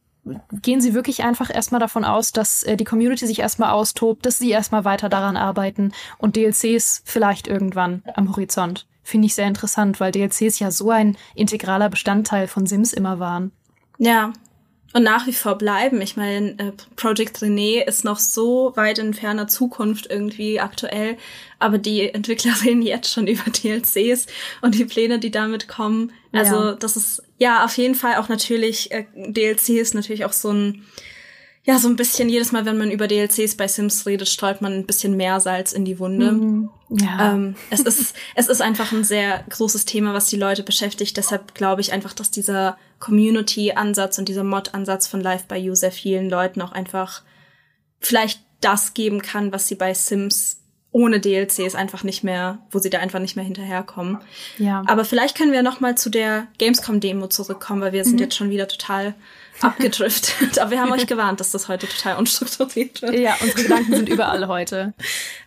gehen sie wirklich einfach erstmal davon aus, dass äh, die Community sich erstmal austobt, dass sie erstmal weiter daran arbeiten und DLCs vielleicht irgendwann am Horizont. Finde ich sehr interessant, weil DLCs ja so ein integraler Bestandteil von Sims immer waren. Ja, und nach wie vor bleiben. Ich meine, äh, Project René ist noch so weit in ferner Zukunft irgendwie aktuell, aber die Entwickler reden (laughs) jetzt schon über DLCs und die Pläne, die damit kommen. Also ja. das ist ja auf jeden Fall auch natürlich, äh, DLC ist natürlich auch so ein ja, so ein bisschen jedes Mal, wenn man über DLCs bei Sims redet, streut man ein bisschen mehr Salz in die Wunde. Mhm. Ja. Ähm, es ist, (laughs) es ist einfach ein sehr großes Thema, was die Leute beschäftigt. Deshalb glaube ich einfach, dass dieser Community-Ansatz und dieser Mod-Ansatz von Live by You sehr vielen Leuten auch einfach vielleicht das geben kann, was sie bei Sims ohne DLCs einfach nicht mehr, wo sie da einfach nicht mehr hinterherkommen. Ja. Aber vielleicht können wir noch mal zu der Gamescom-Demo zurückkommen, weil wir sind mhm. jetzt schon wieder total abgedriftet. (laughs) Aber wir haben euch gewarnt, dass das heute total unstrukturiert wird. Ja, unsere Gedanken sind überall heute.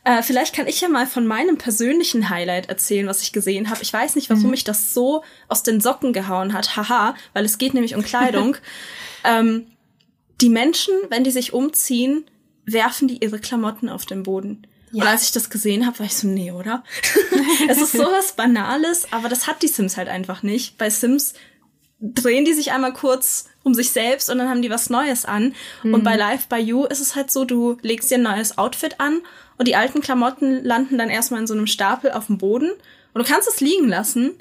Äh, vielleicht kann ich ja mal von meinem persönlichen Highlight erzählen, was ich gesehen habe. Ich weiß nicht, warum mhm. mich das so aus den Socken gehauen hat. Haha, weil es geht nämlich um Kleidung. (laughs) ähm, die Menschen, wenn die sich umziehen, werfen die ihre Klamotten auf den Boden. Ja. Und als ich das gesehen habe, war ich so, nee, oder? (laughs) es ist sowas Banales, aber das hat die Sims halt einfach nicht. Bei Sims drehen die sich einmal kurz um sich selbst und dann haben die was Neues an. Mhm. Und bei Live by You ist es halt so, du legst dir ein neues Outfit an und die alten Klamotten landen dann erstmal in so einem Stapel auf dem Boden und du kannst es liegen lassen.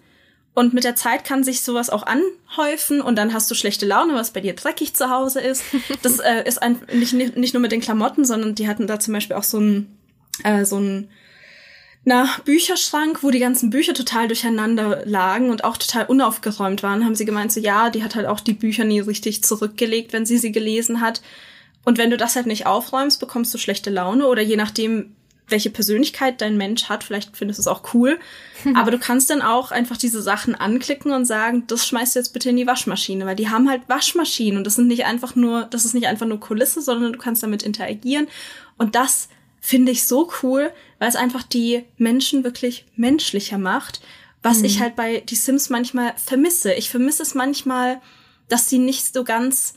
Und mit der Zeit kann sich sowas auch anhäufen und dann hast du schlechte Laune, was bei dir dreckig zu Hause ist. (laughs) Das äh, ist ein, nicht, nicht nur mit den Klamotten, sondern die hatten da zum Beispiel auch so ein, äh, so ein na, Bücherschrank, wo die ganzen Bücher total durcheinander lagen und auch total unaufgeräumt waren, haben sie gemeint, so ja, die hat halt auch die Bücher nie richtig zurückgelegt, wenn sie sie gelesen hat. Und wenn du das halt nicht aufräumst, bekommst du schlechte Laune oder je nachdem, welche Persönlichkeit dein Mensch hat, vielleicht findest du es auch cool. (laughs) Aber du kannst dann auch einfach diese Sachen anklicken und sagen, das schmeißt du jetzt bitte in die Waschmaschine, weil die haben halt Waschmaschinen und das sind nicht einfach nur, das ist nicht einfach nur Kulisse, sondern du kannst damit interagieren. Und das finde ich so cool, weil es einfach die Menschen wirklich menschlicher macht, was mhm. ich halt bei die Sims manchmal vermisse. Ich vermisse es manchmal, dass sie nicht so ganz,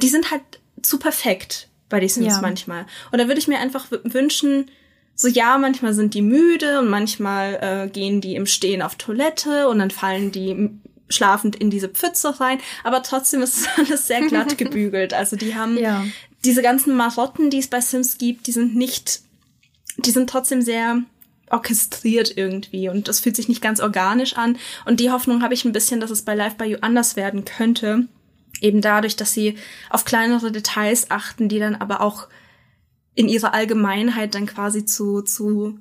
die sind halt zu perfekt bei die Sims ja. manchmal. Und da würde ich mir einfach wünschen, so ja, manchmal sind die müde und manchmal äh, gehen die im Stehen auf Toilette und dann fallen die schlafend in diese Pfütze rein, aber trotzdem ist es (laughs) alles sehr glatt (laughs) gebügelt. Also die haben ja diese ganzen Marotten, die es bei Sims gibt, die sind nicht, die sind trotzdem sehr orchestriert irgendwie und das fühlt sich nicht ganz organisch an. Und die Hoffnung habe ich ein bisschen, dass es bei Live by You anders werden könnte. Eben dadurch, dass sie auf kleinere Details achten, die dann aber auch in ihrer Allgemeinheit dann quasi zu, zu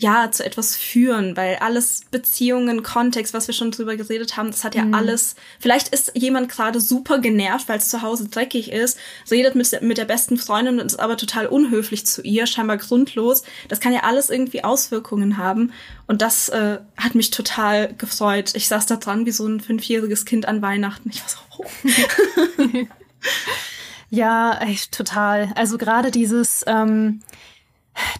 ja, zu etwas führen, weil alles Beziehungen, Kontext, was wir schon drüber geredet haben, das hat ja mhm. alles. Vielleicht ist jemand gerade super genervt, weil es zu Hause dreckig ist, redet mit, mit der besten Freundin und ist aber total unhöflich zu ihr, scheinbar grundlos. Das kann ja alles irgendwie Auswirkungen haben. Und das äh, hat mich total gefreut. Ich saß da dran wie so ein fünfjähriges Kind an Weihnachten. Ich war so, oh. (laughs) ja, echt total. Also gerade dieses, ähm,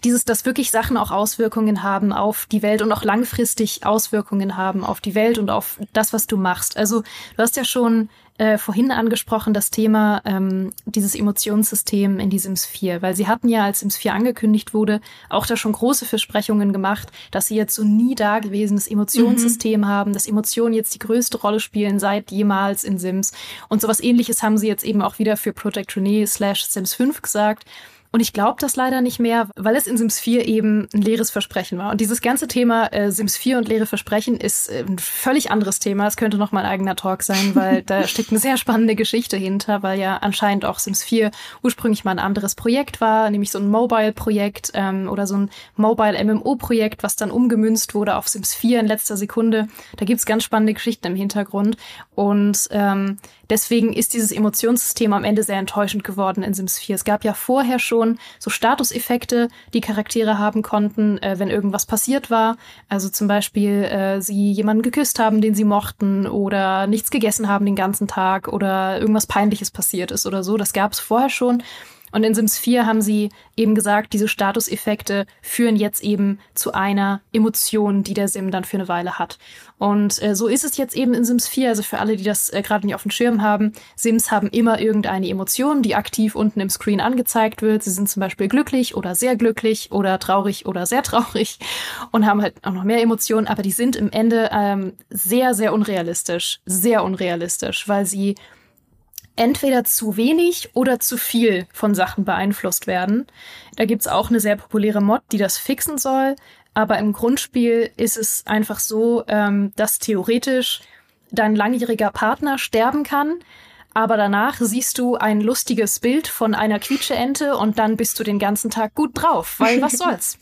dieses, dass wirklich Sachen auch Auswirkungen haben auf die Welt und auch langfristig Auswirkungen haben auf die Welt und auf das, was du machst. Also du hast ja schon äh, vorhin angesprochen, das Thema ähm, dieses Emotionssystem in die Sims 4, weil sie hatten ja, als Sims 4 angekündigt wurde, auch da schon große Versprechungen gemacht, dass sie jetzt so nie dagewesenes Emotionssystem mhm. haben, dass Emotionen jetzt die größte Rolle spielen seit jemals in Sims. Und sowas ähnliches haben sie jetzt eben auch wieder für Project Renee slash Sims 5 gesagt. Und ich glaube das leider nicht mehr, weil es in Sims 4 eben ein leeres Versprechen war. Und dieses ganze Thema äh, Sims 4 und leere Versprechen ist äh, ein völlig anderes Thema. Es könnte noch mal ein eigener Talk sein, weil da (laughs) steckt eine sehr spannende Geschichte hinter, weil ja anscheinend auch Sims 4 ursprünglich mal ein anderes Projekt war, nämlich so ein Mobile-Projekt ähm, oder so ein Mobile-MMO-Projekt, was dann umgemünzt wurde auf Sims 4 in letzter Sekunde. Da gibt's ganz spannende Geschichten im Hintergrund. Und ähm, deswegen ist dieses Emotionssystem am Ende sehr enttäuschend geworden in Sims 4. Es gab ja vorher schon so Statuseffekte, die Charaktere haben konnten, äh, wenn irgendwas passiert war. Also zum Beispiel äh, sie jemanden geküsst haben, den sie mochten oder nichts gegessen haben den ganzen Tag oder irgendwas Peinliches passiert ist oder so. Das gab es vorher schon. Und in Sims 4 haben sie eben gesagt, diese Statuseffekte führen jetzt eben zu einer Emotion, die der Sim dann für eine Weile hat. Und äh, so ist es jetzt eben in Sims 4. Also für alle, die das äh, gerade nicht auf dem Schirm haben, Sims haben immer irgendeine Emotion, die aktiv unten im Screen angezeigt wird. Sie sind zum Beispiel glücklich oder sehr glücklich oder traurig oder sehr traurig und haben halt auch noch mehr Emotionen, aber die sind im Ende ähm, sehr, sehr unrealistisch. Sehr unrealistisch, weil sie entweder zu wenig oder zu viel von Sachen beeinflusst werden. Da gibt's auch eine sehr populäre Mod, die das fixen soll. Aber im Grundspiel ist es einfach so, ähm, dass theoretisch dein langjähriger Partner sterben kann, aber danach siehst du ein lustiges Bild von einer Quietscheente und dann bist du den ganzen Tag gut drauf, weil was (laughs) soll's.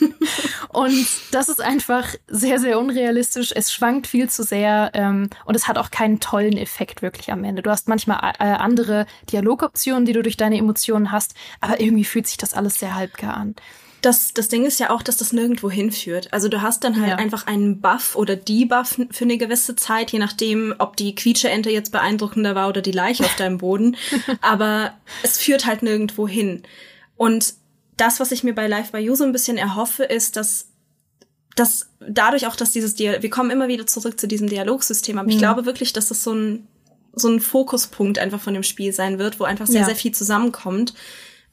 (laughs) und das ist einfach sehr, sehr unrealistisch. Es schwankt viel zu sehr ähm, und es hat auch keinen tollen Effekt wirklich am Ende. Du hast manchmal äh, andere Dialogoptionen, die du durch deine Emotionen hast, aber irgendwie fühlt sich das alles sehr halbgar an das, das Ding ist ja auch, dass das nirgendwo hinführt. Also du hast dann halt ja. einfach einen Buff oder Debuff für eine gewisse Zeit, je nachdem, ob die Quietscheente jetzt beeindruckender war oder die Leiche auf deinem Boden. (laughs) Aber es führt halt nirgendwo hin. Und das, was ich mir bei Live by You so ein bisschen erhoffe, ist, dass dass dadurch auch, dass dieses Dialog, wir kommen immer wieder zurück zu diesem Dialogsystem, aber mhm. ich glaube wirklich, dass das so ein so ein Fokuspunkt einfach von dem Spiel sein wird, wo einfach sehr, ja. sehr viel zusammenkommt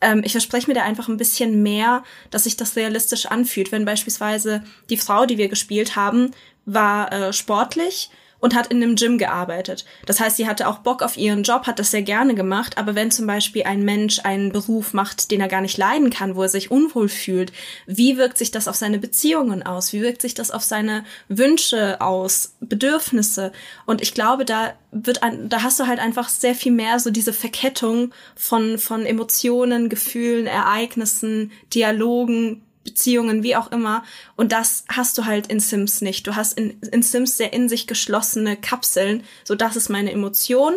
ähm, ich verspreche mir da einfach ein bisschen mehr, dass sich das realistisch anfühlt. Wenn beispielsweise die Frau, die wir gespielt haben, war äh, sportlich und hat in einem Gym gearbeitet. Das heißt, sie hatte auch Bock auf ihren Job, hat das sehr gerne gemacht, aber wenn zum Beispiel ein Mensch einen Beruf macht, den er gar nicht leiden kann, wo er sich unwohl fühlt, wie wirkt sich das auf seine Beziehungen aus? Wie wirkt sich das auf seine Wünsche aus, Bedürfnisse? Und ich glaube, da wird ein, da hast du halt einfach sehr viel mehr so diese Verkettung von, von Emotionen, Gefühlen, Ereignissen, Dialogen, Beziehungen, wie auch immer. Und das hast du halt in Sims nicht. Du hast in, in Sims sehr in sich geschlossene Kapseln. So, das ist meine Emotion.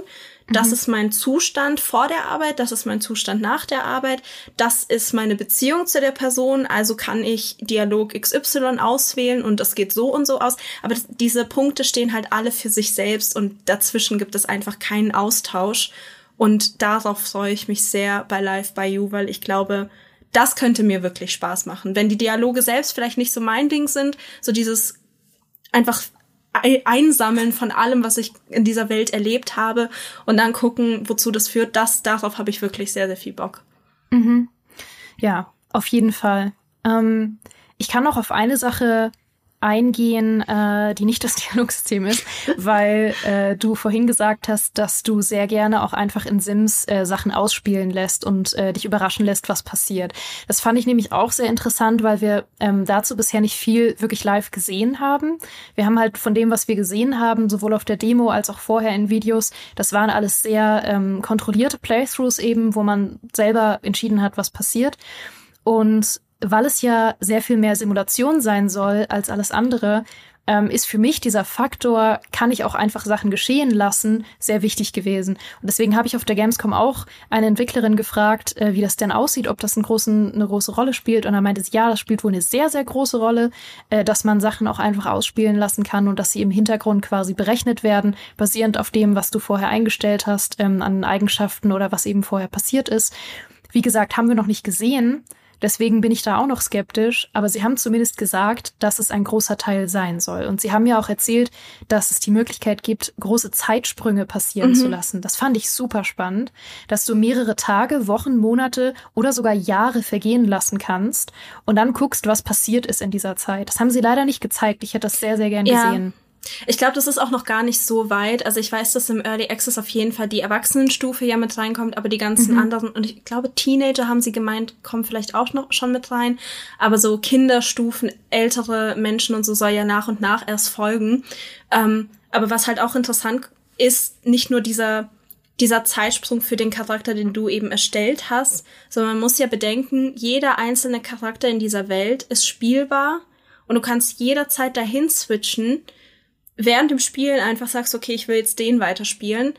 Das mhm. ist mein Zustand vor der Arbeit, das ist mein Zustand nach der Arbeit, das ist meine Beziehung zu der Person, also kann ich Dialog XY auswählen und das geht so und so aus. Aber diese Punkte stehen halt alle für sich selbst und dazwischen gibt es einfach keinen Austausch. Und darauf freue ich mich sehr bei Live by You, weil ich glaube, das könnte mir wirklich Spaß machen. Wenn die Dialoge selbst vielleicht nicht so mein Ding sind, so dieses einfach einsammeln von allem, was ich in dieser Welt erlebt habe und dann gucken, wozu das führt, das, darauf habe ich wirklich sehr, sehr viel Bock. Mhm. Ja, auf jeden Fall. Ähm, ich kann noch auf eine Sache eingehen, äh, die nicht das (laughs) Dialogsystem ist, weil äh, du vorhin gesagt hast, dass du sehr gerne auch einfach in Sims äh, Sachen ausspielen lässt und äh, dich überraschen lässt, was passiert. Das fand ich nämlich auch sehr interessant, weil wir ähm, dazu bisher nicht viel wirklich live gesehen haben. Wir haben halt von dem, was wir gesehen haben, sowohl auf der Demo als auch vorher in Videos, das waren alles sehr ähm, kontrollierte Playthroughs eben, wo man selber entschieden hat, was passiert. Und weil es ja sehr viel mehr Simulation sein soll als alles andere, ähm, ist für mich dieser Faktor, kann ich auch einfach Sachen geschehen lassen, sehr wichtig gewesen. Und deswegen habe ich auf der Gamescom auch eine Entwicklerin gefragt, äh, wie das denn aussieht, ob das einen großen, eine große Rolle spielt. Und dann meinte ja, das spielt wohl eine sehr, sehr große Rolle, äh, dass man Sachen auch einfach ausspielen lassen kann und dass sie im Hintergrund quasi berechnet werden, basierend auf dem, was du vorher eingestellt hast, ähm, an Eigenschaften oder was eben vorher passiert ist. Wie gesagt, haben wir noch nicht gesehen. Deswegen bin ich da auch noch skeptisch. Aber sie haben zumindest gesagt, dass es ein großer Teil sein soll. Und sie haben ja auch erzählt, dass es die Möglichkeit gibt, große Zeitsprünge passieren mhm. zu lassen. Das fand ich super spannend, dass du mehrere Tage, Wochen, Monate oder sogar Jahre vergehen lassen kannst und dann guckst, was passiert ist in dieser Zeit. Das haben sie leider nicht gezeigt. Ich hätte das sehr, sehr gern ja. gesehen. Ich glaube, das ist auch noch gar nicht so weit. Also ich weiß, dass im Early Access auf jeden Fall die Erwachsenenstufe ja mit reinkommt, aber die ganzen mhm. anderen, und ich glaube, Teenager haben sie gemeint, kommen vielleicht auch noch schon mit rein. Aber so Kinderstufen, ältere Menschen und so soll ja nach und nach erst folgen. Ähm, aber was halt auch interessant ist, nicht nur dieser dieser Zeitsprung für den Charakter, den du eben erstellt hast, sondern man muss ja bedenken, jeder einzelne Charakter in dieser Welt ist spielbar und du kannst jederzeit dahin switchen während dem Spielen einfach sagst, okay, ich will jetzt den weiterspielen.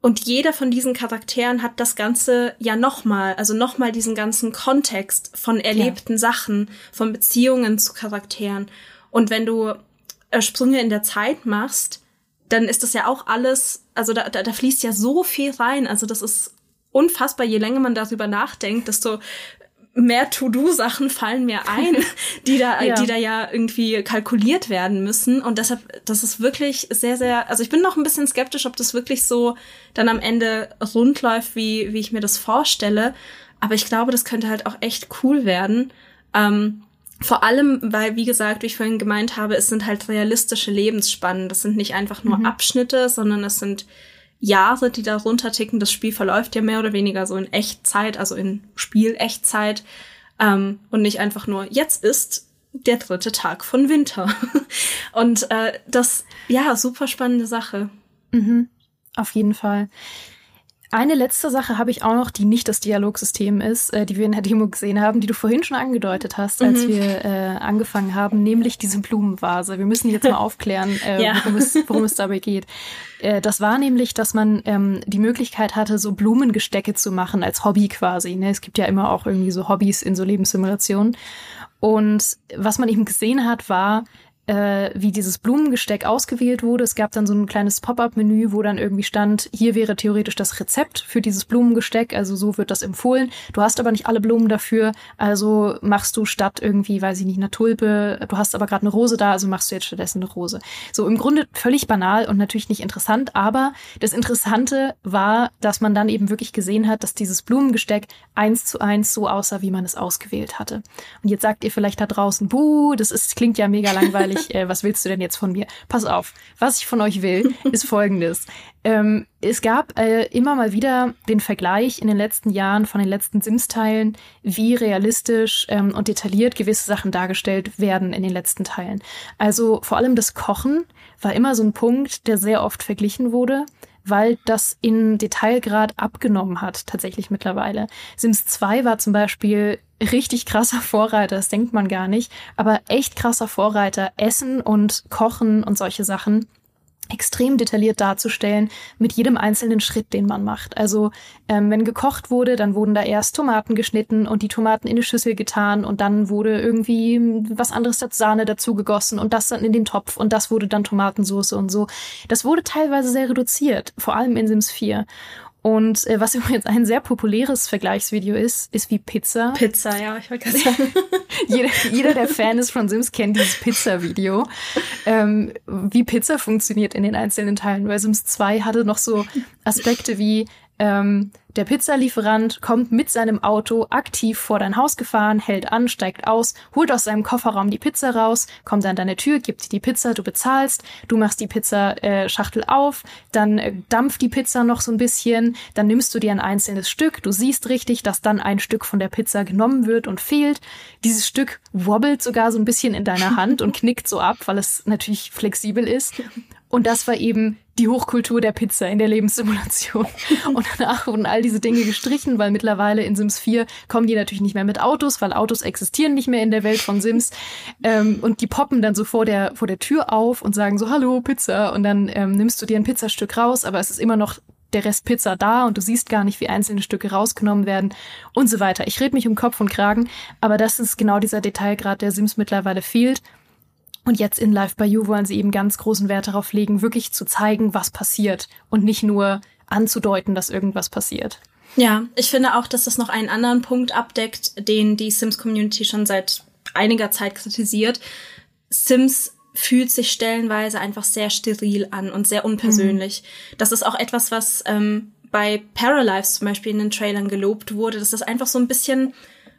Und jeder von diesen Charakteren hat das Ganze ja nochmal, also nochmal diesen ganzen Kontext von erlebten ja. Sachen, von Beziehungen zu Charakteren. Und wenn du äh, Sprünge in der Zeit machst, dann ist das ja auch alles, also da, da, da fließt ja so viel rein. Also das ist unfassbar, je länger man darüber nachdenkt, desto mehr To-Do-Sachen fallen mir ein, (laughs) die da, ja. die da ja irgendwie kalkuliert werden müssen. Und deshalb, das ist wirklich sehr, sehr, also ich bin noch ein bisschen skeptisch, ob das wirklich so dann am Ende rund läuft, wie, wie ich mir das vorstelle. Aber ich glaube, das könnte halt auch echt cool werden. Ähm, vor allem, weil, wie gesagt, wie ich vorhin gemeint habe, es sind halt realistische Lebensspannen. Das sind nicht einfach nur mhm. Abschnitte, sondern es sind Jahre, die da runterticken. Das Spiel verläuft ja mehr oder weniger so in Echtzeit, also in Spiel-Echtzeit. Ähm, und nicht einfach nur, jetzt ist der dritte Tag von Winter. (laughs) und äh, das, ja, super spannende Sache. Mhm, auf jeden Fall. Eine letzte Sache habe ich auch noch, die nicht das Dialogsystem ist, äh, die wir in der Demo gesehen haben, die du vorhin schon angedeutet hast, als mhm. wir äh, angefangen haben, nämlich diese Blumenvase. Wir müssen jetzt mal (laughs) aufklären, äh, ja. worum, es, worum es dabei geht. Äh, das war nämlich, dass man ähm, die Möglichkeit hatte, so Blumengestecke zu machen als Hobby quasi. Ne? Es gibt ja immer auch irgendwie so Hobbys in so Lebenssimulationen. Und was man eben gesehen hat, war, äh, wie dieses Blumengesteck ausgewählt wurde. Es gab dann so ein kleines Pop-up-Menü, wo dann irgendwie stand, hier wäre theoretisch das Rezept für dieses Blumengesteck, also so wird das empfohlen. Du hast aber nicht alle Blumen dafür, also machst du statt irgendwie, weiß ich nicht, eine Tulpe, du hast aber gerade eine Rose da, also machst du jetzt stattdessen eine Rose. So im Grunde völlig banal und natürlich nicht interessant, aber das Interessante war, dass man dann eben wirklich gesehen hat, dass dieses Blumengesteck eins zu eins so aussah, wie man es ausgewählt hatte. Und jetzt sagt ihr vielleicht da draußen, buh, das ist, klingt ja mega langweilig (laughs) ehrlich, äh, was willst du denn jetzt von mir? Pass auf, was ich von euch will, ist (laughs) folgendes. Ähm, es gab äh, immer mal wieder den Vergleich in den letzten Jahren von den letzten Sims-Teilen, wie realistisch ähm, und detailliert gewisse Sachen dargestellt werden in den letzten Teilen. Also vor allem das Kochen war immer so ein Punkt, der sehr oft verglichen wurde weil das in Detailgrad abgenommen hat, tatsächlich mittlerweile. Sims 2 war zum Beispiel richtig krasser Vorreiter, das denkt man gar nicht, aber echt krasser Vorreiter, Essen und Kochen und solche Sachen extrem detailliert darzustellen mit jedem einzelnen Schritt, den man macht. Also ähm, wenn gekocht wurde, dann wurden da erst Tomaten geschnitten und die Tomaten in eine Schüssel getan und dann wurde irgendwie was anderes als Sahne dazu gegossen und das dann in den Topf und das wurde dann Tomatensauce und so. Das wurde teilweise sehr reduziert, vor allem in Sims 4. Und äh, was (laughs) übrigens ein sehr populäres Vergleichsvideo ist, ist wie Pizza. Pizza, ja, ich wollte gerade sagen. (laughs) jeder, jeder, der Fan ist von Sims, kennt dieses Pizza-Video. Ähm, wie Pizza funktioniert in den einzelnen Teilen. Weil Sims 2 hatte noch so Aspekte wie, ähm, der Pizzalieferant kommt mit seinem Auto aktiv vor dein Haus gefahren, hält an, steigt aus, holt aus seinem Kofferraum die Pizza raus, kommt an deine Tür, gibt dir die Pizza, du bezahlst, du machst die Pizzaschachtel äh, auf, dann äh, dampft die Pizza noch so ein bisschen, dann nimmst du dir ein einzelnes Stück, du siehst richtig, dass dann ein Stück von der Pizza genommen wird und fehlt. Dieses Stück wobbelt sogar so ein bisschen in deiner Hand und (laughs) knickt so ab, weil es natürlich flexibel ist. Und das war eben die Hochkultur der Pizza in der Lebenssimulation. (laughs) Und danach wurden all diese Dinge gestrichen, weil mittlerweile in Sims 4 kommen die natürlich nicht mehr mit Autos, weil Autos existieren nicht mehr in der Welt von Sims. (laughs) Ähm, und die poppen dann so vor der, vor der Tür auf und sagen so, hallo, Pizza. Und dann ähm, nimmst du dir ein Pizzastück raus, aber es ist immer noch der Rest Pizza da und du siehst gar nicht, wie einzelne Stücke rausgenommen werden und so weiter. Ich rede mich um Kopf und Kragen, aber das ist genau dieser Detailgrad, der Sims mittlerweile fehlt. Und jetzt in Live by You wollen sie eben ganz großen Wert darauf legen, wirklich zu zeigen, was passiert und nicht nur anzudeuten, dass irgendwas passiert. Ja, ich finde auch, dass das noch einen anderen Punkt abdeckt, den die Sims-Community schon seit einiger Zeit kritisiert. Sims fühlt sich stellenweise einfach sehr steril an und sehr unpersönlich. Mhm. Das ist auch etwas, was ähm, bei Paralives zum Beispiel in den Trailern gelobt wurde, dass das einfach so ein bisschen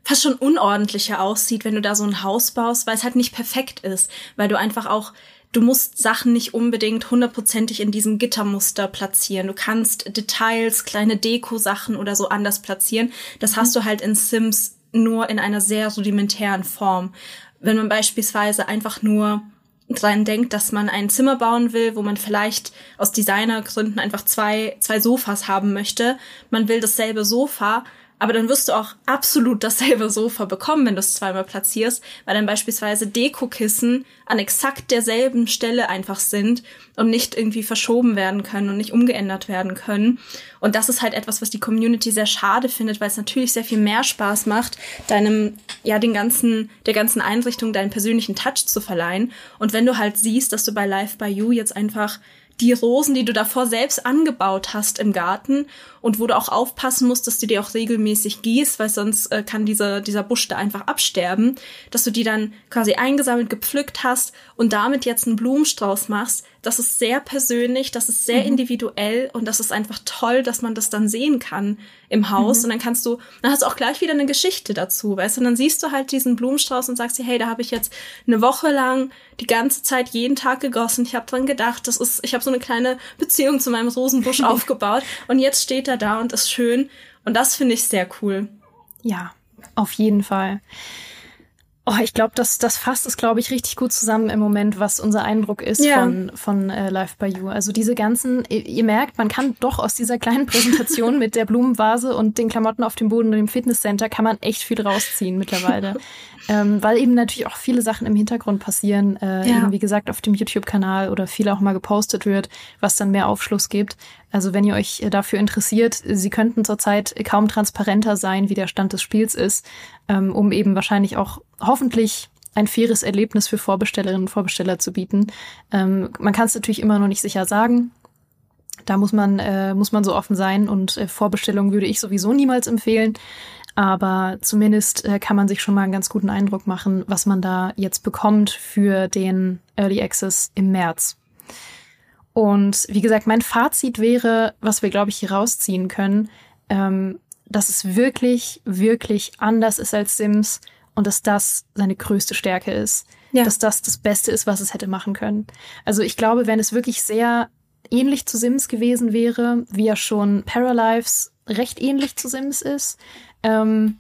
fast schon unordentlicher aussieht, wenn du da so ein Haus baust, weil es halt nicht perfekt ist, weil du einfach auch du musst Sachen nicht unbedingt hundertprozentig in diesem Gittermuster platzieren. Du kannst Details, kleine Deko-Sachen oder so anders platzieren. Das hast mhm. du halt in Sims nur in einer sehr rudimentären Form. Wenn man beispielsweise einfach nur dran denkt, dass man ein Zimmer bauen will, wo man vielleicht aus Designergründen einfach zwei, zwei Sofas haben möchte. Man will dasselbe Sofa, aber dann wirst du auch absolut dasselbe Sofa bekommen, wenn du es zweimal platzierst, weil dann beispielsweise Dekokissen an exakt derselben Stelle einfach sind und nicht irgendwie verschoben werden können und nicht umgeändert werden können. Und das ist halt etwas, was die Community sehr schade findet, weil es natürlich sehr viel mehr Spaß macht, deinem, ja, den ganzen, der ganzen Einrichtung deinen persönlichen Touch zu verleihen. Und wenn du halt siehst, dass du bei Live by You jetzt einfach die Rosen, die du davor selbst angebaut hast im Garten und wo du auch aufpassen musst, dass du die auch regelmäßig gießt, weil sonst äh, kann dieser, dieser Busch da einfach absterben, dass du die dann quasi eingesammelt, gepflückt hast und damit jetzt einen Blumenstrauß machst, das ist sehr persönlich, das ist sehr mhm. individuell und das ist einfach toll, dass man das dann sehen kann im Haus. Mhm. Und dann kannst du, dann hast du auch gleich wieder eine Geschichte dazu, weißt du? Und dann siehst du halt diesen Blumenstrauß und sagst dir, hey, da habe ich jetzt eine Woche lang die ganze Zeit jeden Tag gegossen. Ich habe dran gedacht, das ist, ich habe so eine kleine Beziehung zu meinem Rosenbusch (laughs) aufgebaut und jetzt steht er da und ist schön. Und das finde ich sehr cool. Ja, auf jeden Fall. Oh, ich glaube, das, das fasst es, glaube ich, richtig gut zusammen im Moment, was unser Eindruck ist ja. von, von äh, Live by You. Also diese ganzen, ihr, ihr, merkt, man kann doch aus dieser kleinen (laughs) Präsentation mit der Blumenvase und den Klamotten auf dem Boden und dem Fitnesscenter kann man echt viel rausziehen mittlerweile. (laughs) ähm, weil eben natürlich auch viele Sachen im Hintergrund passieren, äh, ja. eben wie gesagt auf dem YouTube-Kanal oder viel auch mal gepostet wird, was dann mehr Aufschluss gibt. Also wenn ihr euch dafür interessiert, sie könnten zurzeit kaum transparenter sein, wie der Stand des Spiels ist, ähm, um eben wahrscheinlich auch hoffentlich ein faires Erlebnis für Vorbestellerinnen und Vorbesteller zu bieten. Ähm, man kann es natürlich immer noch nicht sicher sagen. Da muss man, äh, muss man so offen sein und äh, Vorbestellungen würde ich sowieso niemals empfehlen. Aber zumindest äh, kann man sich schon mal einen ganz guten Eindruck machen, was man da jetzt bekommt für den Early Access im März. Und wie gesagt, mein Fazit wäre, was wir, glaube ich, hier rausziehen können, ähm, dass es wirklich, wirklich anders ist als Sims und dass das seine größte Stärke ist. Ja. Dass das das Beste ist, was es hätte machen können. Also ich glaube, wenn es wirklich sehr ähnlich zu Sims gewesen wäre, wie ja schon Paralives recht ähnlich zu Sims ist, ähm,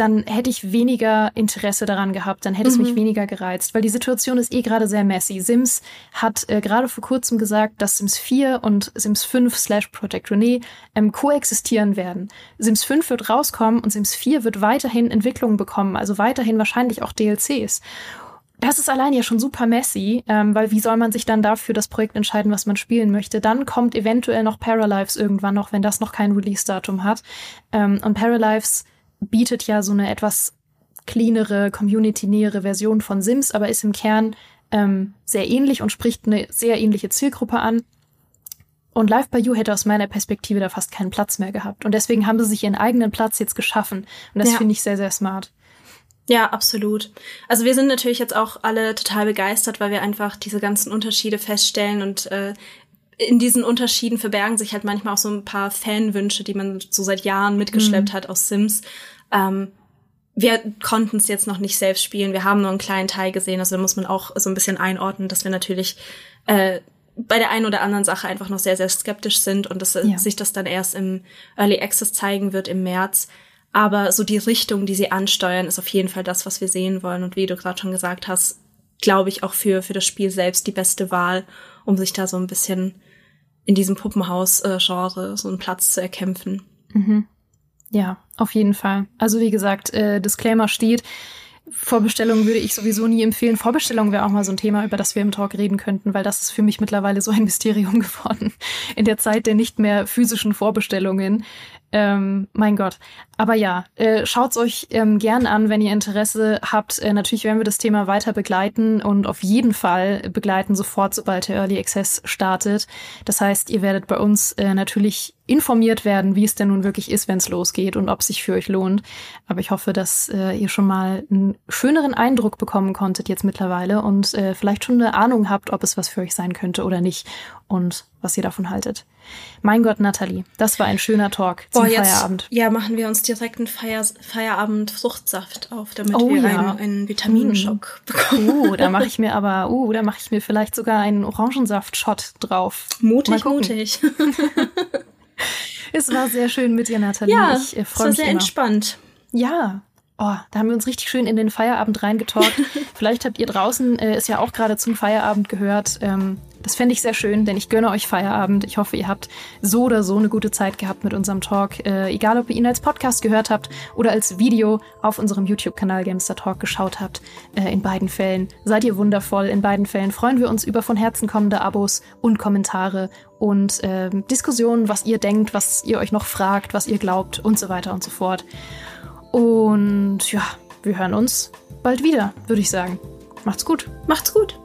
dann hätte ich weniger Interesse daran gehabt, dann hätte mhm. es mich mhm. weniger gereizt, weil die Situation ist eh gerade sehr messy. Sims hat äh, gerade vor kurzem gesagt, dass Sims 4 und Sims 5 slash Project Renee ähm, koexistieren werden. Sims 5 wird rauskommen und Sims 4 wird weiterhin Entwicklungen bekommen, also weiterhin wahrscheinlich auch DLCs. Das ist allein ja schon super messy, ähm, weil wie soll man sich dann dafür das Projekt entscheiden, was man spielen möchte? Dann kommt eventuell noch Paralives irgendwann noch, wenn das noch kein Release-Datum hat. Ähm, und Paralives bietet ja so eine etwas cleanere, community-nähere Version von Sims, aber ist im Kern ähm, sehr ähnlich und spricht eine sehr ähnliche Zielgruppe an. Und Live by You hätte aus meiner Perspektive da fast keinen Platz mehr gehabt. Und deswegen haben sie sich ihren eigenen Platz jetzt geschaffen. Und das ja. finde ich sehr, sehr smart. Ja, absolut. Also wir sind natürlich jetzt auch alle total begeistert, weil wir einfach diese ganzen Unterschiede feststellen und äh, in diesen Unterschieden verbergen sich halt manchmal auch so ein paar Fanwünsche, die man so seit Jahren mitgeschleppt mhm. hat aus Sims. Ähm, wir konnten es jetzt noch nicht selbst spielen. Wir haben nur einen kleinen Teil gesehen. Also da muss man auch so ein bisschen einordnen, dass wir natürlich äh, bei der einen oder anderen Sache einfach noch sehr, sehr skeptisch sind und dass ja. sich das dann erst im Early Access zeigen wird im März. Aber so die Richtung, die sie ansteuern, ist auf jeden Fall das, was wir sehen wollen. Und wie du gerade schon gesagt hast, glaube ich auch für, für das Spiel selbst die beste Wahl, um sich da so ein bisschen in diesem Puppenhaus-Genre so einen Platz zu erkämpfen. Mhm. Ja, auf jeden Fall. Also wie gesagt, äh, Disclaimer steht. Vorbestellungen würde ich sowieso nie empfehlen. Vorbestellungen wäre auch mal so ein Thema, über das wir im Talk reden könnten, weil das ist für mich mittlerweile so ein Mysterium (laughs) geworden. In der Zeit der nicht mehr physischen Vorbestellungen Ähm, mein Gott. Aber ja, äh, schaut's euch ähm, gern an, wenn ihr Interesse habt. Äh, natürlich werden wir das Thema weiter begleiten und auf jeden Fall begleiten sofort, sobald der Early Access startet. Das heißt, ihr werdet bei uns äh, natürlich informiert werden, wie es denn nun wirklich ist, wenn es losgeht und ob es sich für euch lohnt. Aber ich hoffe, dass äh, ihr schon mal einen schöneren Eindruck bekommen konntet jetzt mittlerweile und äh, vielleicht schon eine Ahnung habt, ob es was für euch sein könnte oder nicht und was ihr davon haltet. Mein Gott, Nathalie, das war ein schöner Talk zum Boah, jetzt, Feierabend. Ja, machen wir uns direkt einen Feier Feierabend-Fruchtsaft auf, damit oh, wir ja. einen, einen Vitaminschock hm. bekommen. Oh, da mache (laughs) ich mir aber, oh, da mache ich mir vielleicht sogar einen Orangensaft-Shot drauf. Mutig, mutig. (laughs) es war sehr schön mit dir, Nathalie. Ja, ich äh, freue mich. Es war sehr immer. entspannt. Ja, Oh, da haben wir uns richtig schön in den Feierabend reingetalkt. (laughs) Vielleicht habt ihr draußen äh, es ja auch gerade zum Feierabend gehört. Ähm, das fände ich sehr schön, denn ich gönne euch Feierabend. Ich hoffe, ihr habt so oder so eine gute Zeit gehabt mit unserem Talk. Äh, egal, ob ihr ihn als Podcast gehört habt oder als Video auf unserem YouTube-Kanal Gamester Talk geschaut habt. Äh, in beiden Fällen seid ihr wundervoll. In beiden Fällen freuen wir uns über von Herzen kommende Abos und Kommentare und äh, Diskussionen, was ihr denkt, was ihr euch noch fragt, was ihr glaubt und so weiter und so fort. Und ja, wir hören uns bald wieder, würde ich sagen. Macht's gut. Macht's gut.